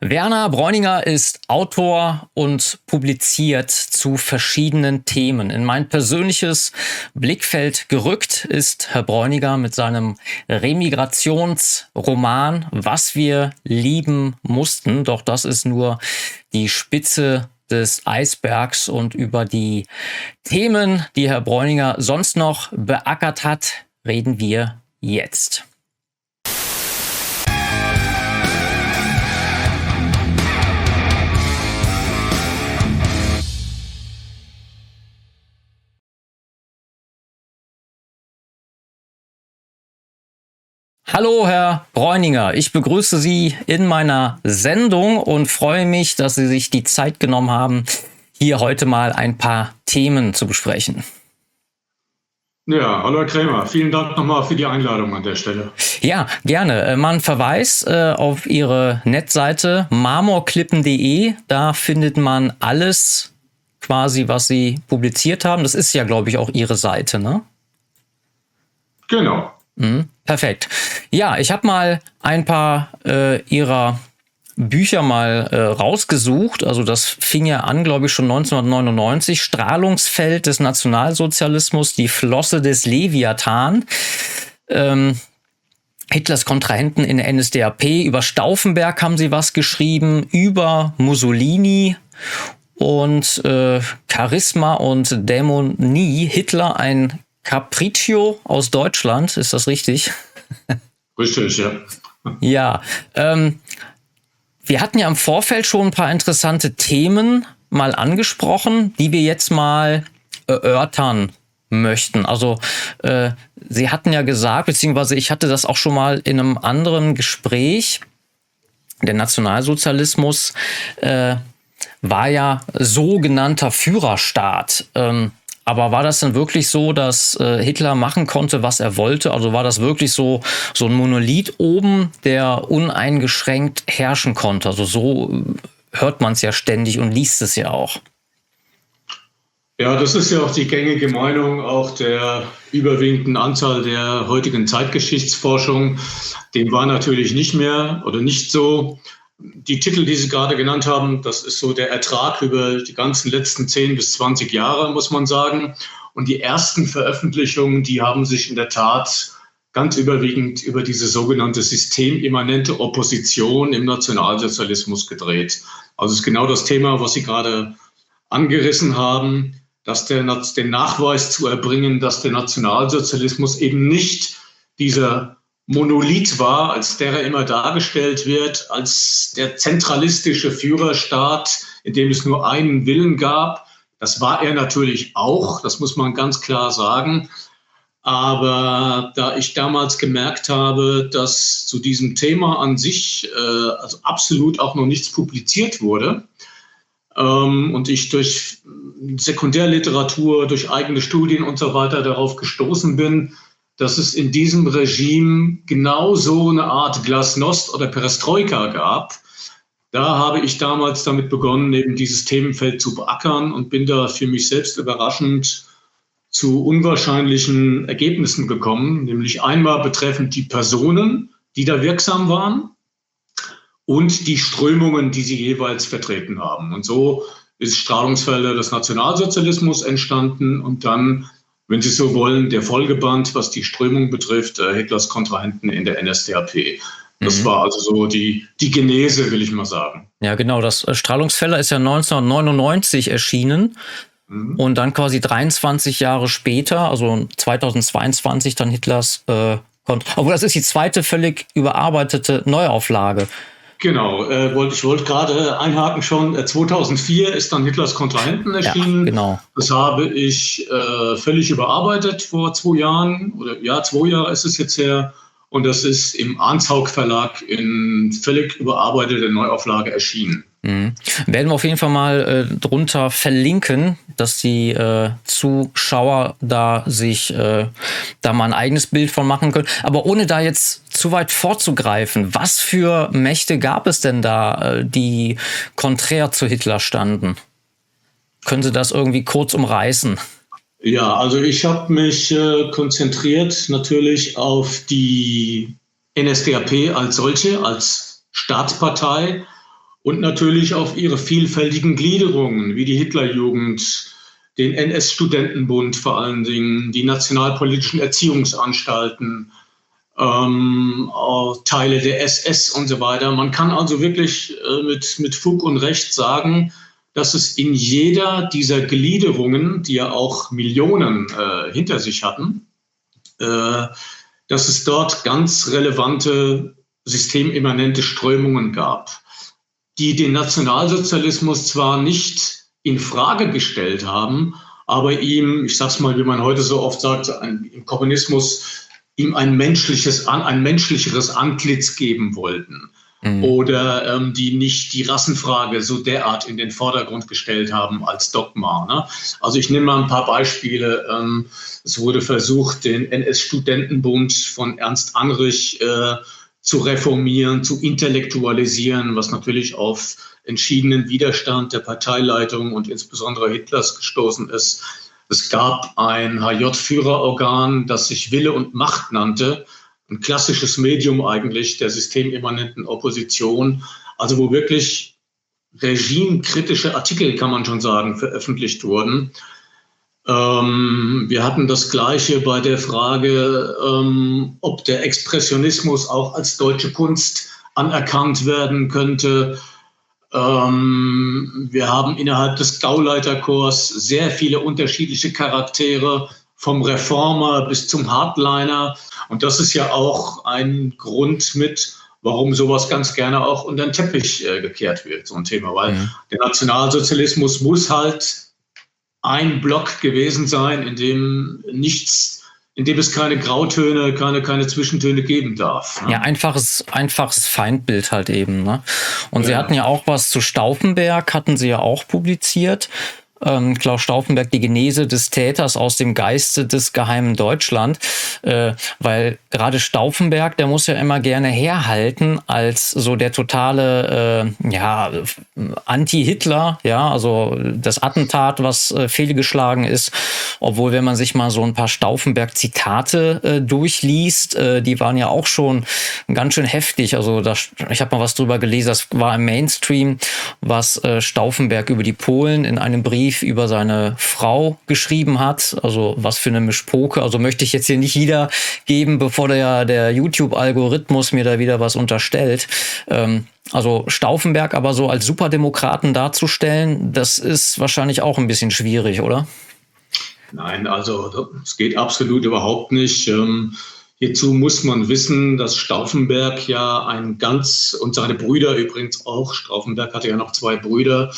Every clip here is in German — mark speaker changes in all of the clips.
Speaker 1: Werner Bräuninger ist Autor und publiziert zu verschiedenen Themen. In mein persönliches Blickfeld gerückt ist Herr Bräuninger mit seinem Remigrationsroman Was wir lieben mussten. Doch das ist nur die Spitze des Eisbergs und über die Themen, die Herr Bräuninger sonst noch beackert hat, reden wir jetzt. Hallo, Herr Bräuninger. Ich begrüße Sie in meiner Sendung und freue mich, dass Sie sich die Zeit genommen haben, hier heute mal ein paar Themen zu besprechen.
Speaker 2: Ja, hallo Herr Krämer. Vielen Dank nochmal für die Einladung an der Stelle.
Speaker 1: Ja, gerne. Äh, man verweist äh, auf Ihre Netzseite marmorklippen.de. Da findet man alles quasi, was Sie publiziert haben. Das ist ja, glaube ich, auch Ihre Seite, ne?
Speaker 2: Genau.
Speaker 1: Mhm, perfekt. Ja, ich habe mal ein paar äh, ihrer Bücher mal äh, rausgesucht. Also das fing ja an, glaube ich, schon 1999. Strahlungsfeld des Nationalsozialismus, die Flosse des Leviathan. Ähm, Hitlers Kontrahenten in der NSDAP. Über Stauffenberg haben sie was geschrieben, über Mussolini und äh, Charisma und Dämonie. Hitler ein Capriccio aus Deutschland, ist das richtig?
Speaker 2: Richtig, ja.
Speaker 1: Ja, ähm, wir hatten ja im Vorfeld schon ein paar interessante Themen mal angesprochen, die wir jetzt mal erörtern möchten. Also äh, Sie hatten ja gesagt, beziehungsweise ich hatte das auch schon mal in einem anderen Gespräch, der Nationalsozialismus äh, war ja sogenannter Führerstaat. Ähm, aber war das denn wirklich so, dass äh, Hitler machen konnte, was er wollte? Also war das wirklich so, so ein Monolith oben, der uneingeschränkt herrschen konnte? Also so äh, hört man es ja ständig und liest es ja auch.
Speaker 2: Ja, das ist ja auch die gängige Meinung auch der überwiegenden Anzahl der heutigen Zeitgeschichtsforschung. Dem war natürlich nicht mehr oder nicht so die Titel, die Sie gerade genannt haben, das ist so der Ertrag über die ganzen letzten 10 bis 20 Jahre, muss man sagen. Und die ersten Veröffentlichungen, die haben sich in der Tat ganz überwiegend über diese sogenannte systemimmanente Opposition im Nationalsozialismus gedreht. Also es ist genau das Thema, was Sie gerade angerissen haben, dass der, den Nachweis zu erbringen, dass der Nationalsozialismus eben nicht dieser Monolith war, als der er immer dargestellt wird, als der zentralistische Führerstaat, in dem es nur einen Willen gab. Das war er natürlich auch, das muss man ganz klar sagen. Aber da ich damals gemerkt habe, dass zu diesem Thema an sich äh, also absolut auch noch nichts publiziert wurde ähm, und ich durch Sekundärliteratur, durch eigene Studien und so weiter darauf gestoßen bin, dass es in diesem Regime genau so eine Art Glasnost oder Perestroika gab. Da habe ich damals damit begonnen, eben dieses Themenfeld zu beackern und bin da für mich selbst überraschend zu unwahrscheinlichen Ergebnissen gekommen, nämlich einmal betreffend die Personen, die da wirksam waren und die Strömungen, die sie jeweils vertreten haben. Und so ist Strahlungsfelder des Nationalsozialismus entstanden und dann wenn Sie so wollen, der Folgeband, was die Strömung betrifft, äh, Hitlers Kontrahenten in der NSDAP. Das mhm. war also so die, die Genese, will ich mal sagen.
Speaker 1: Ja, genau. Das äh, Strahlungsfeller ist ja 1999 erschienen. Mhm. Und dann quasi 23 Jahre später, also 2022, dann Hitlers äh, Obwohl, das ist die zweite völlig überarbeitete Neuauflage.
Speaker 2: Genau, äh, wollte, ich wollte gerade einhaken schon. 2004 äh, ist dann Hitlers Kontrahenten erschienen.
Speaker 1: Ja, genau.
Speaker 2: Das habe ich äh, völlig überarbeitet vor zwei Jahren oder ja, zwei Jahre ist es jetzt her. Und das ist im Arnshaug Verlag in völlig überarbeiteter Neuauflage erschienen.
Speaker 1: Mhm. Werden wir auf jeden Fall mal äh, drunter verlinken, dass die äh, Zuschauer da sich äh, da mal ein eigenes Bild von machen können. Aber ohne da jetzt zu weit vorzugreifen, was für Mächte gab es denn da, äh, die konträr zu Hitler standen? Können Sie das irgendwie kurz umreißen?
Speaker 2: Ja, also ich habe mich äh, konzentriert natürlich auf die NSDAP als solche, als Staatspartei und natürlich auf ihre vielfältigen Gliederungen, wie die Hitlerjugend, den NS-Studentenbund vor allen Dingen, die nationalpolitischen Erziehungsanstalten, ähm, Teile der SS und so weiter. Man kann also wirklich äh, mit, mit Fug und Recht sagen, dass es in jeder dieser Gliederungen, die ja auch Millionen äh, hinter sich hatten, äh, dass es dort ganz relevante systemimmanente Strömungen gab, die den Nationalsozialismus zwar nicht in Frage gestellt haben, aber ihm, ich sag's mal, wie man heute so oft sagt, ein, im Kommunismus ihm ein menschliches, ein menschlicheres Antlitz geben wollten. Mhm. Oder ähm, die nicht die Rassenfrage so derart in den Vordergrund gestellt haben als Dogma. Ne? Also ich nehme mal ein paar Beispiele. Ähm, es wurde versucht, den NS-Studentenbund von Ernst Anrich äh, zu reformieren, zu intellektualisieren, was natürlich auf entschiedenen Widerstand der Parteileitung und insbesondere Hitlers gestoßen ist. Es gab ein HJ-Führerorgan, das sich Wille und Macht nannte, ein klassisches Medium eigentlich der systemimmanenten Opposition, also wo wirklich regimekritische Artikel, kann man schon sagen, veröffentlicht wurden. Ähm, wir hatten das Gleiche bei der Frage, ähm, ob der Expressionismus auch als deutsche Kunst anerkannt werden könnte. Ähm, wir haben innerhalb des Gauleiterchors sehr viele unterschiedliche Charaktere, vom Reformer bis zum Hardliner. Und das ist ja auch ein Grund mit, warum sowas ganz gerne auch unter den Teppich äh, gekehrt wird, so ein Thema. Weil mhm. der Nationalsozialismus muss halt ein Block gewesen sein, in dem nichts in dem es keine Grautöne, keine, keine Zwischentöne geben darf.
Speaker 1: Ne? Ja, einfaches, einfaches Feindbild halt eben. Ne? Und ja. Sie hatten ja auch was zu Stauffenberg, hatten Sie ja auch publiziert ähm, Klaus Stauffenberg die Genese des Täters aus dem Geiste des geheimen Deutschland, äh, weil gerade Stauffenberg, der muss ja immer gerne herhalten als so der totale, äh, ja, Anti-Hitler, ja, also das Attentat, was äh, fehlgeschlagen ist, obwohl wenn man sich mal so ein paar Stauffenberg-Zitate äh, durchliest, äh, die waren ja auch schon ganz schön heftig, also das, ich habe mal was drüber gelesen, das war im Mainstream, was äh, Stauffenberg über die Polen in einem Brief Brief über seine Frau geschrieben hat. Also was für eine Mischpoke. Also möchte ich jetzt hier nicht wiedergeben, bevor der, der YouTube-Algorithmus mir da wieder was unterstellt. Ähm, also Stauffenberg aber so als Superdemokraten darzustellen, das ist wahrscheinlich auch ein bisschen schwierig, oder?
Speaker 2: Nein, also es geht absolut überhaupt nicht. Ähm, hierzu muss man wissen, dass Stauffenberg ja ein ganz, und seine Brüder übrigens auch, Stauffenberg hatte ja noch zwei Brüder,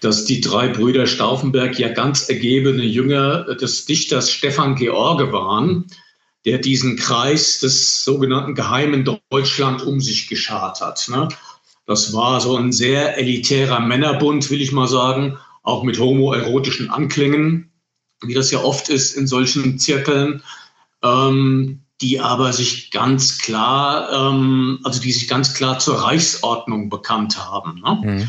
Speaker 2: dass die drei Brüder Stauffenberg ja ganz ergebene Jünger des Dichters Stefan George waren, der diesen Kreis des sogenannten geheimen Deutschland um sich geschart hat. Ne? Das war so ein sehr elitärer Männerbund, will ich mal sagen, auch mit homoerotischen Anklängen, wie das ja oft ist in solchen Zirkeln, ähm, die aber sich ganz klar, ähm, also die sich ganz klar zur Reichsordnung bekannt haben. Ne? Mhm.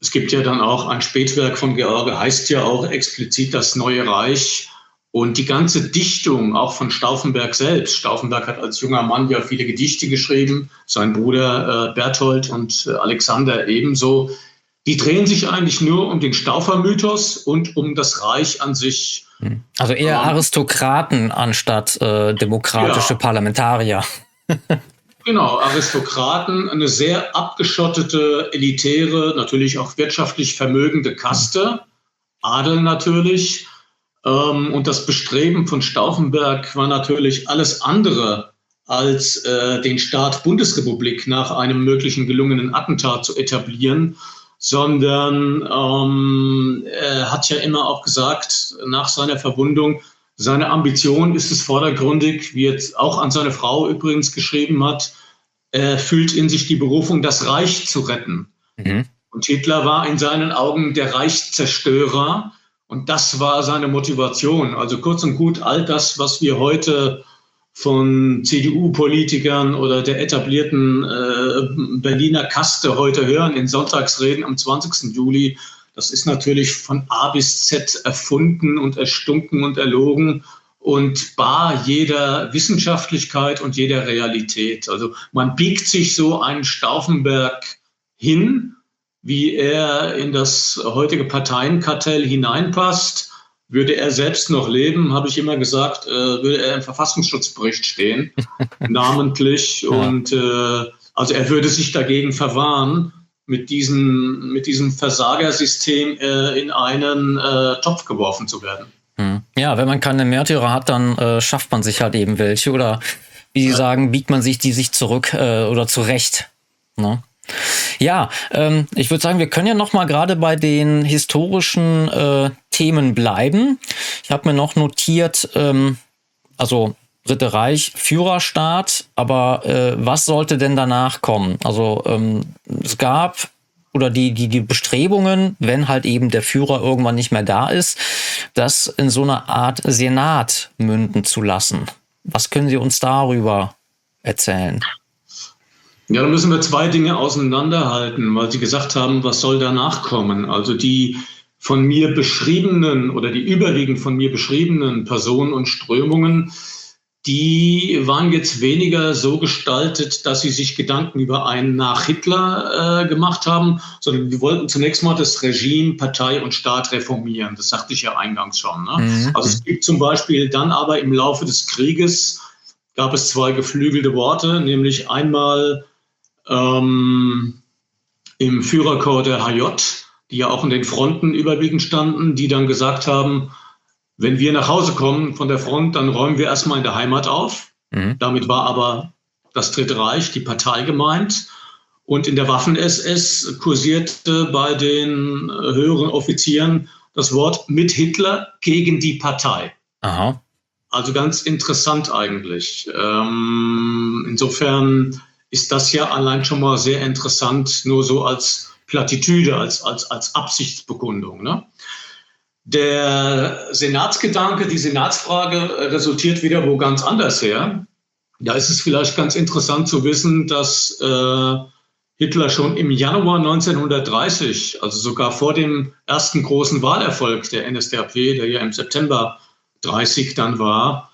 Speaker 2: Es gibt ja dann auch ein Spätwerk von George, heißt ja auch explizit das Neue Reich. Und die ganze Dichtung, auch von Stauffenberg selbst. Stauffenberg hat als junger Mann ja viele Gedichte geschrieben, sein Bruder äh, Berthold und äh, Alexander ebenso. Die drehen sich eigentlich nur um den Staufer-Mythos und um das Reich an sich.
Speaker 1: Hm. Also eher ähm, Aristokraten anstatt äh, demokratische ja. Parlamentarier.
Speaker 2: Genau, Aristokraten, eine sehr abgeschottete, elitäre, natürlich auch wirtschaftlich vermögende Kaste, Adel natürlich. Ähm, und das Bestreben von Stauffenberg war natürlich alles andere als äh, den Staat Bundesrepublik nach einem möglichen gelungenen Attentat zu etablieren, sondern ähm, er hat ja immer auch gesagt, nach seiner Verwundung, seine Ambition ist es vordergründig, wie jetzt auch an seine Frau übrigens geschrieben hat, er fühlt in sich die Berufung, das Reich zu retten. Mhm. Und Hitler war in seinen Augen der Reichszerstörer und das war seine Motivation. Also kurz und gut, all das, was wir heute von CDU-Politikern oder der etablierten äh, Berliner Kaste heute hören in Sonntagsreden am 20. Juli, das ist natürlich von A bis Z erfunden und erstunken und erlogen und bar jeder Wissenschaftlichkeit und jeder Realität. Also man biegt sich so einen Stauffenberg hin wie er in das heutige Parteienkartell hineinpasst. Würde er selbst noch leben, habe ich immer gesagt, äh, würde er im Verfassungsschutzbericht stehen, namentlich. Und äh, also er würde sich dagegen verwahren, mit, diesen, mit diesem Versagersystem äh, in einen äh, Topf geworfen zu werden.
Speaker 1: Hm. Ja, wenn man keine Märtyrer hat, dann äh, schafft man sich halt eben welche oder wie Sie ja. sagen, biegt man sich die sich zurück äh, oder zurecht. Ne? Ja, ähm, ich würde sagen, wir können ja noch mal gerade bei den historischen äh, Themen bleiben. Ich habe mir noch notiert, ähm, also Dritte Reich, Führerstaat, aber äh, was sollte denn danach kommen? Also ähm, es gab oder die, die, die Bestrebungen, wenn halt eben der Führer irgendwann nicht mehr da ist, das in so einer Art Senat münden zu lassen. Was können Sie uns darüber erzählen?
Speaker 2: Ja, da müssen wir zwei Dinge auseinanderhalten, weil Sie gesagt haben, was soll danach kommen? Also die von mir beschriebenen oder die überwiegend von mir beschriebenen Personen und Strömungen, die waren jetzt weniger so gestaltet, dass sie sich Gedanken über einen nach Hitler äh, gemacht haben, sondern wir wollten zunächst mal das Regime, Partei und Staat reformieren. Das sagte ich ja eingangs schon. Ne? Mhm. Also es gibt zum Beispiel dann aber im Laufe des Krieges gab es zwei geflügelte Worte, nämlich einmal ähm, im Führerkorps der HJ, die ja auch in den Fronten überwiegend standen, die dann gesagt haben, wenn wir nach Hause kommen von der Front, dann räumen wir erstmal in der Heimat auf. Mhm. Damit war aber das Dritte Reich, die Partei gemeint. Und in der Waffen-SS kursierte bei den höheren Offizieren das Wort mit Hitler gegen die Partei. Aha. Also ganz interessant eigentlich. Ähm, insofern ist das ja allein schon mal sehr interessant, nur so als Plattitüde, als, als, als Absichtsbekundung. Ne? Der Senatsgedanke, die Senatsfrage resultiert wieder wo ganz anders her. Da ist es vielleicht ganz interessant zu wissen, dass äh, Hitler schon im Januar 1930, also sogar vor dem ersten großen Wahlerfolg der NSDAP, der ja im September 30 dann war,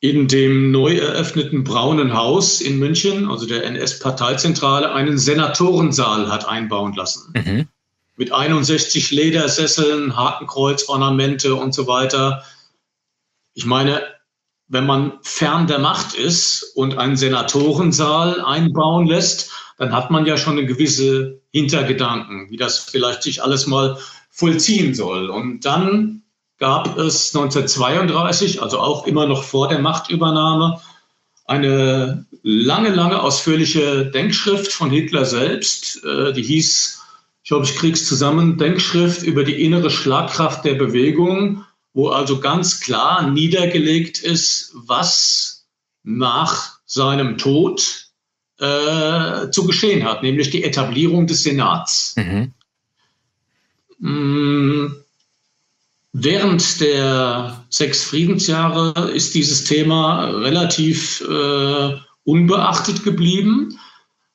Speaker 2: in dem neu eröffneten Braunen Haus in München, also der NS-Parteizentrale, einen Senatorensaal hat einbauen lassen. Mhm mit 61 Ledersesseln, Hakenkreuzornamente und so weiter. Ich meine, wenn man fern der Macht ist und einen Senatorensaal einbauen lässt, dann hat man ja schon eine gewisse Hintergedanken, wie das vielleicht sich alles mal vollziehen soll. Und dann gab es 1932, also auch immer noch vor der Machtübernahme, eine lange, lange ausführliche Denkschrift von Hitler selbst, äh, die hieß ich glaube, ich krieg's zusammen, Denkschrift über die innere Schlagkraft der Bewegung, wo also ganz klar niedergelegt ist, was nach seinem Tod äh, zu geschehen hat, nämlich die Etablierung des Senats. Mhm. Mm, während der sechs Friedensjahre ist dieses Thema relativ äh, unbeachtet geblieben.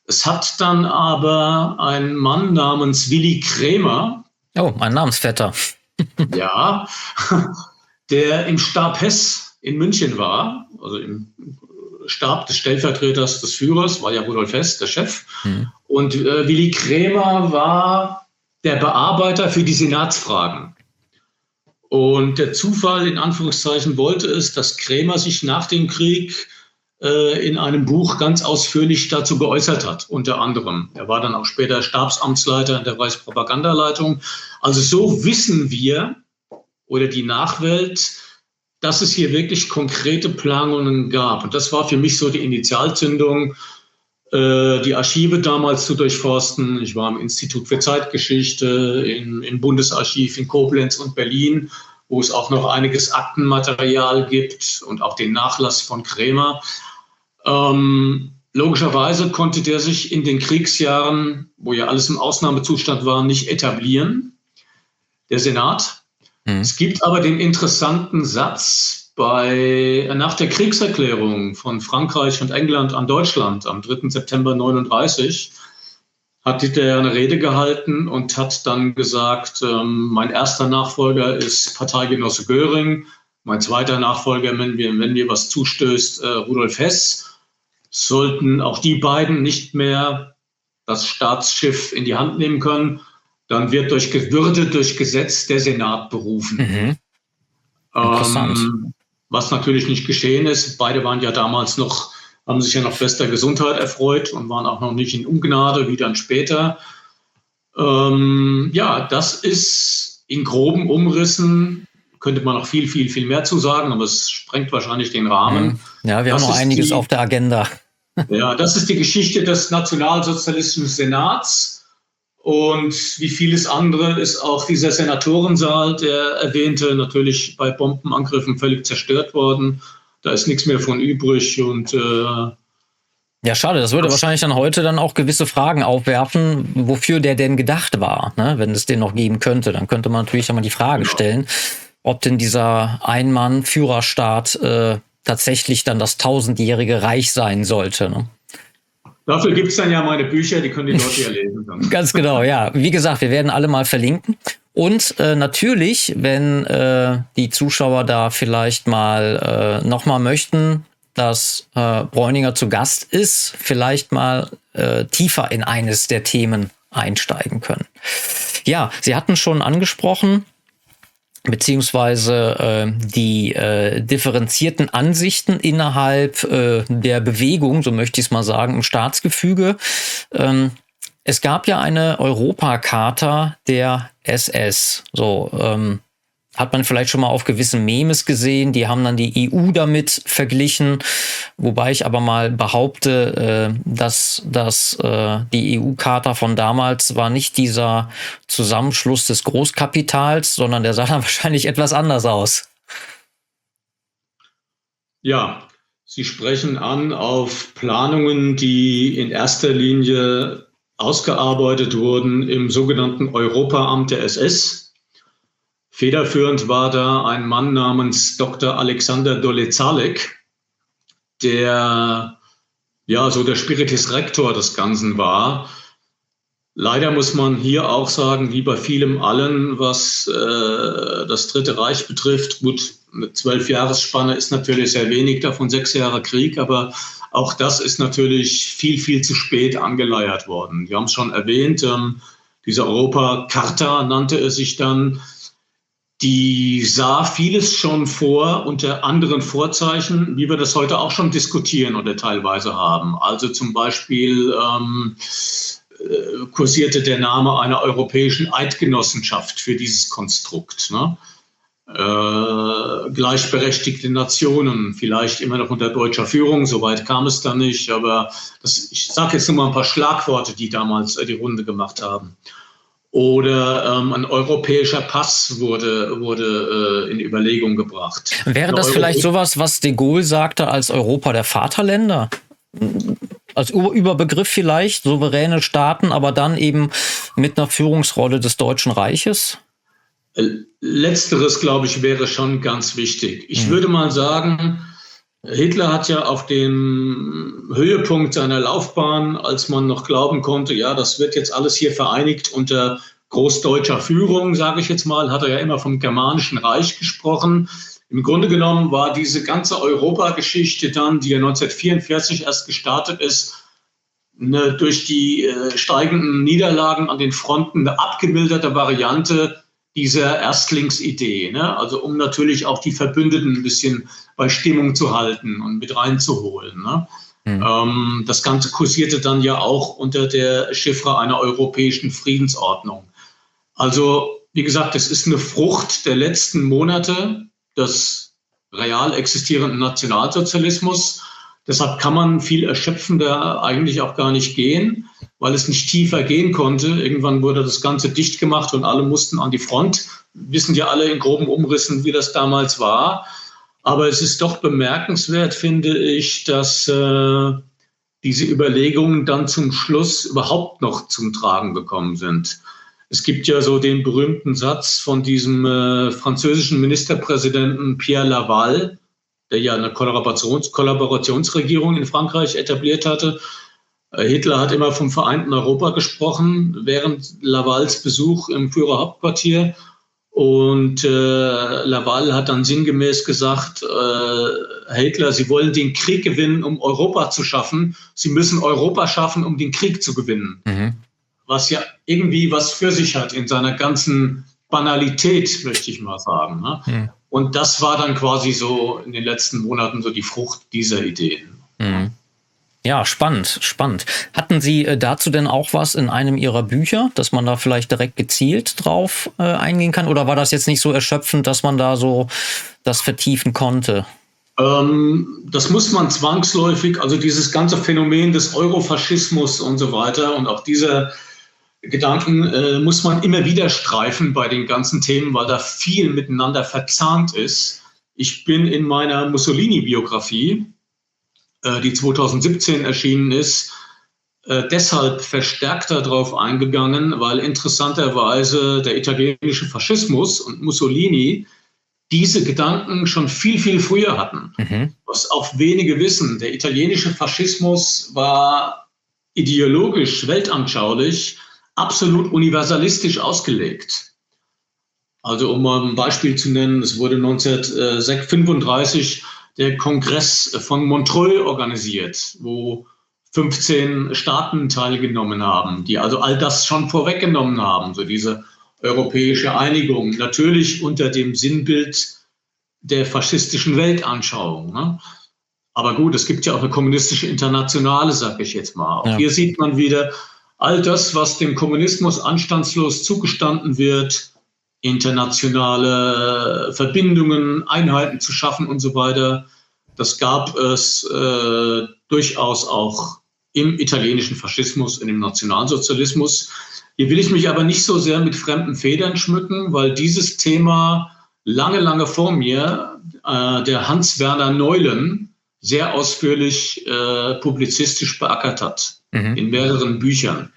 Speaker 2: Es hat dann aber ein Mann namens Willy Krämer.
Speaker 1: Oh, mein Namensvetter.
Speaker 2: ja, der im Stab Hess in München war, also im Stab des Stellvertreters des Führers, war ja Rudolf Hess, der Chef. Hm. Und äh, Willy Krämer war der Bearbeiter für die Senatsfragen. Und der Zufall in Anführungszeichen wollte es, dass Krämer sich nach dem Krieg in einem Buch ganz ausführlich dazu geäußert hat, unter anderem. Er war dann auch später Stabsamtsleiter in der Reichspropagandaleitung. Also so wissen wir oder die Nachwelt, dass es hier wirklich konkrete Planungen gab. Und das war für mich so die Initialzündung, äh, die Archive damals zu durchforsten. Ich war im Institut für Zeitgeschichte, im, im Bundesarchiv in Koblenz und Berlin, wo es auch noch einiges Aktenmaterial gibt und auch den Nachlass von Krämer. Ähm, logischerweise konnte der sich in den Kriegsjahren, wo ja alles im Ausnahmezustand war, nicht etablieren, der Senat. Mhm. Es gibt aber den interessanten Satz bei, nach der Kriegserklärung von Frankreich und England an Deutschland am 3. September 39 hat der eine Rede gehalten und hat dann gesagt, ähm, mein erster Nachfolger ist Parteigenosse Göring, mein zweiter Nachfolger, wenn mir, wenn mir was zustößt, äh, Rudolf Hess sollten auch die beiden nicht mehr das Staatsschiff in die Hand nehmen können, dann wird durch Würde durch Gesetz der Senat berufen. Mhm. Ähm, was natürlich nicht geschehen ist. Beide waren ja damals noch, haben sich ja noch bester Gesundheit erfreut und waren auch noch nicht in Ungnade wie dann später. Ähm, ja, das ist in groben Umrissen könnte man noch viel, viel, viel mehr zu sagen, aber es sprengt wahrscheinlich den Rahmen.
Speaker 1: Mhm. Ja, wir das haben noch einiges die, auf der Agenda.
Speaker 2: Ja, das ist die Geschichte des Nationalsozialistischen Senats. Und wie vieles andere ist auch dieser Senatorensaal, der erwähnte, natürlich bei Bombenangriffen völlig zerstört worden. Da ist nichts mehr von übrig und äh,
Speaker 1: ja, schade. Das würde wahrscheinlich dann heute dann auch gewisse Fragen aufwerfen, wofür der denn gedacht war. Ne? Wenn es den noch geben könnte, dann könnte man natürlich einmal die Frage stellen, ob denn dieser Ein-Mann-Führerstaat äh, tatsächlich dann das tausendjährige Reich sein sollte. Ne?
Speaker 2: Dafür gibt es dann ja meine Bücher, die können die Leute ja lesen. Dann.
Speaker 1: Ganz genau, ja. Wie gesagt, wir werden alle mal verlinken. Und äh, natürlich, wenn äh, die Zuschauer da vielleicht mal äh, nochmal möchten, dass äh, Bräuninger zu Gast ist, vielleicht mal äh, tiefer in eines der Themen einsteigen können. Ja, Sie hatten schon angesprochen, beziehungsweise äh, die äh, differenzierten Ansichten innerhalb äh, der Bewegung, so möchte ich es mal sagen, im Staatsgefüge. Ähm, es gab ja eine Europacharta der SS. So, ähm, hat man vielleicht schon mal auf gewissen Memes gesehen. Die haben dann die EU damit verglichen, wobei ich aber mal behaupte, äh, dass, dass äh, die EU-Charta von damals war nicht dieser Zusammenschluss des Großkapitals, sondern der sah dann wahrscheinlich etwas anders aus.
Speaker 2: Ja, Sie sprechen an auf Planungen, die in erster Linie ausgearbeitet wurden im sogenannten Europaamt der SS Federführend war da ein Mann namens Dr. Alexander Dolezalek, der ja so der Spiritus Rector des Ganzen war. Leider muss man hier auch sagen, wie bei vielem allen, was äh, das Dritte Reich betrifft, gut, eine zwölf Jahresspanne ist natürlich sehr wenig, davon sechs Jahre Krieg, aber auch das ist natürlich viel, viel zu spät angeleiert worden. Wir haben es schon erwähnt, ähm, diese Europa-Charta nannte es sich dann, die sah vieles schon vor unter anderen Vorzeichen, wie wir das heute auch schon diskutieren oder teilweise haben. Also zum Beispiel ähm, äh, kursierte der Name einer europäischen Eidgenossenschaft für dieses Konstrukt. Ne? Äh, gleichberechtigte Nationen, vielleicht immer noch unter deutscher Führung, soweit kam es dann nicht, aber das, ich sage jetzt nur mal ein paar Schlagworte, die damals äh, die Runde gemacht haben. Oder ähm, ein europäischer Pass wurde, wurde äh, in Überlegung gebracht.
Speaker 1: Wäre das vielleicht sowas, was de Gaulle sagte als Europa der Vaterländer? Als Überbegriff vielleicht, souveräne Staaten, aber dann eben mit einer Führungsrolle des Deutschen Reiches?
Speaker 2: Äh, letzteres, glaube ich, wäre schon ganz wichtig. Ich hm. würde mal sagen, Hitler hat ja auf dem Höhepunkt seiner Laufbahn, als man noch glauben konnte, ja, das wird jetzt alles hier vereinigt unter großdeutscher Führung, sage ich jetzt mal, hat er ja immer vom Germanischen Reich gesprochen. Im Grunde genommen war diese ganze Europageschichte dann, die ja 1944 erst gestartet ist, eine, durch die äh, steigenden Niederlagen an den Fronten eine abgemilderte Variante dieser Erstlingsidee. Ne? Also um natürlich auch die Verbündeten ein bisschen bei Stimmung zu halten und mit reinzuholen. Ne? Mhm. Ähm, das Ganze kursierte dann ja auch unter der Chiffre einer europäischen Friedensordnung. Also wie gesagt, es ist eine Frucht der letzten Monate des real existierenden Nationalsozialismus. Deshalb kann man viel erschöpfender eigentlich auch gar nicht gehen weil es nicht tiefer gehen konnte. Irgendwann wurde das Ganze dicht gemacht und alle mussten an die Front. Wissen ja alle in groben Umrissen, wie das damals war. Aber es ist doch bemerkenswert, finde ich, dass äh, diese Überlegungen dann zum Schluss überhaupt noch zum Tragen gekommen sind. Es gibt ja so den berühmten Satz von diesem äh, französischen Ministerpräsidenten Pierre Laval, der ja eine Kollaborations Kollaborationsregierung in Frankreich etabliert hatte. Äh, Hitler hat immer vom vereinten Europa gesprochen während Lavals Besuch im Führerhauptquartier. Und äh, Laval hat dann sinngemäß gesagt, äh, Hitler, Sie wollen den Krieg gewinnen, um Europa zu schaffen. Sie müssen Europa schaffen, um den Krieg zu gewinnen. Mhm. Was ja irgendwie was für sich hat in seiner ganzen Banalität, möchte ich mal sagen. Ne? Mhm. Und das war dann quasi so in den letzten Monaten so die Frucht dieser Ideen.
Speaker 1: Ja, spannend, spannend. Hatten Sie äh, dazu denn auch was in einem Ihrer Bücher, dass man da vielleicht direkt gezielt drauf äh, eingehen kann? Oder war das jetzt nicht so erschöpfend, dass man da so das vertiefen konnte?
Speaker 2: Ähm, das muss man zwangsläufig, also dieses ganze Phänomen des Eurofaschismus und so weiter und auch diese Gedanken äh, muss man immer wieder streifen bei den ganzen Themen, weil da viel miteinander verzahnt ist. Ich bin in meiner Mussolini-Biografie, die 2017 erschienen ist, äh, deshalb verstärkter darauf eingegangen, weil interessanterweise der italienische Faschismus und Mussolini diese Gedanken schon viel, viel früher hatten. Mhm. Was auch wenige wissen. Der italienische Faschismus war ideologisch, weltanschaulich, absolut universalistisch ausgelegt. Also um mal ein Beispiel zu nennen, es wurde 1935 der Kongress von Montreux organisiert, wo 15 Staaten teilgenommen haben, die also all das schon vorweggenommen haben, so diese europäische Einigung, natürlich unter dem Sinnbild der faschistischen Weltanschauung. Ne? Aber gut, es gibt ja auch eine kommunistische Internationale, sag ich jetzt mal. Auch ja. hier sieht man wieder all das, was dem Kommunismus anstandslos zugestanden wird, internationale Verbindungen, Einheiten zu schaffen und so weiter. Das gab es äh, durchaus auch im italienischen Faschismus, in dem Nationalsozialismus. Hier will ich mich aber nicht so sehr mit fremden Federn schmücken, weil dieses Thema lange, lange vor mir äh, der Hans-Werner Neulen sehr ausführlich äh, publizistisch beackert hat, mhm. in mehreren Büchern.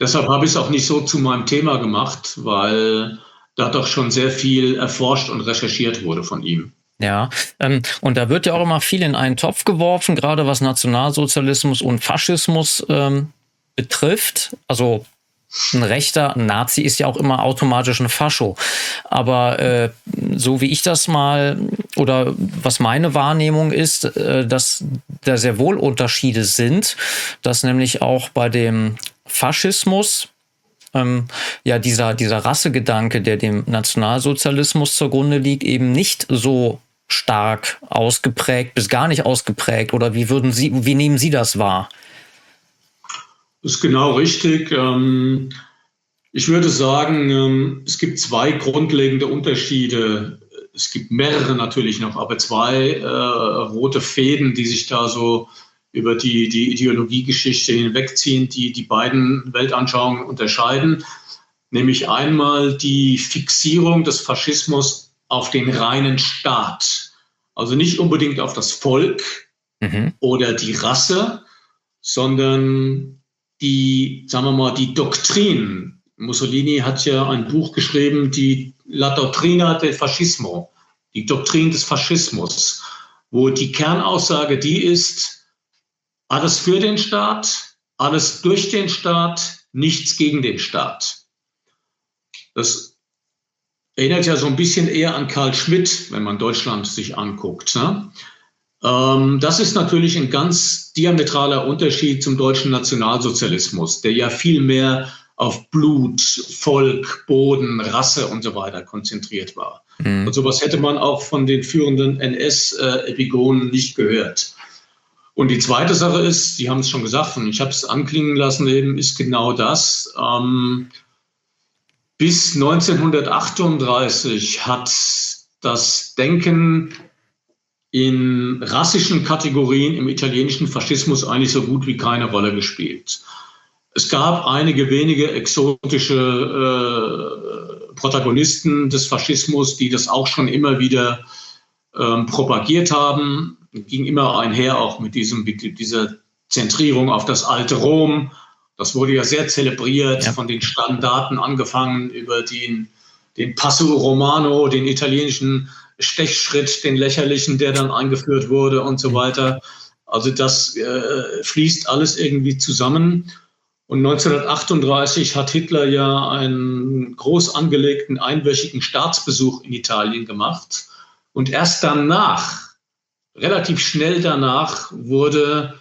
Speaker 2: Deshalb habe ich es auch nicht so zu meinem Thema gemacht, weil da doch schon sehr viel erforscht und recherchiert wurde von ihm.
Speaker 1: Ja, ähm, und da wird ja auch immer viel in einen Topf geworfen, gerade was Nationalsozialismus und Faschismus ähm, betrifft. Also ein rechter Nazi ist ja auch immer automatisch ein Fascho. Aber äh, so wie ich das mal oder was meine Wahrnehmung ist, äh, dass da sehr wohl Unterschiede sind, dass nämlich auch bei dem Faschismus, ähm, ja, dieser, dieser Rassegedanke, der dem Nationalsozialismus zugrunde liegt, eben nicht so stark ausgeprägt bis gar nicht ausgeprägt? Oder wie würden Sie, wie nehmen Sie das wahr?
Speaker 2: Das ist genau richtig. Ähm, ich würde sagen, ähm, es gibt zwei grundlegende Unterschiede. Es gibt mehrere natürlich noch, aber zwei äh, rote Fäden, die sich da so über die, die Ideologiegeschichte hinwegziehen, die die beiden Weltanschauungen unterscheiden. Nämlich einmal die Fixierung des Faschismus auf den reinen Staat. Also nicht unbedingt auf das Volk mhm. oder die Rasse, sondern die, sagen wir mal, die Doktrin. Mussolini hat ja ein Buch geschrieben, die La Dottrina del Fascismo, die Doktrin des Faschismus, wo die Kernaussage die ist, alles für den Staat, alles durch den Staat, nichts gegen den Staat. Das erinnert ja so ein bisschen eher an Karl Schmidt, wenn man Deutschland sich anguckt. Ne? Ähm, das ist natürlich ein ganz diametraler Unterschied zum deutschen Nationalsozialismus, der ja viel mehr auf Blut, Volk, Boden, Rasse und so weiter konzentriert war. Mhm. Und sowas hätte man auch von den führenden NS-Epigonen nicht gehört. Und die zweite Sache ist, Sie haben es schon gesagt und ich habe es anklingen lassen, eben ist genau das. Ähm, bis 1938 hat das Denken in rassischen Kategorien im italienischen Faschismus eigentlich so gut wie keine Rolle gespielt. Es gab einige wenige exotische äh, Protagonisten des Faschismus, die das auch schon immer wieder ähm, propagiert haben ging immer einher auch mit diesem, mit dieser Zentrierung auf das alte Rom. Das wurde ja sehr zelebriert, ja. von den Standarten angefangen über den, den Passo Romano, den italienischen Stechschritt, den lächerlichen, der dann eingeführt wurde und so mhm. weiter. Also das äh, fließt alles irgendwie zusammen. Und 1938 hat Hitler ja einen groß angelegten einwöchigen Staatsbesuch in Italien gemacht. Und erst danach, relativ schnell danach, wurde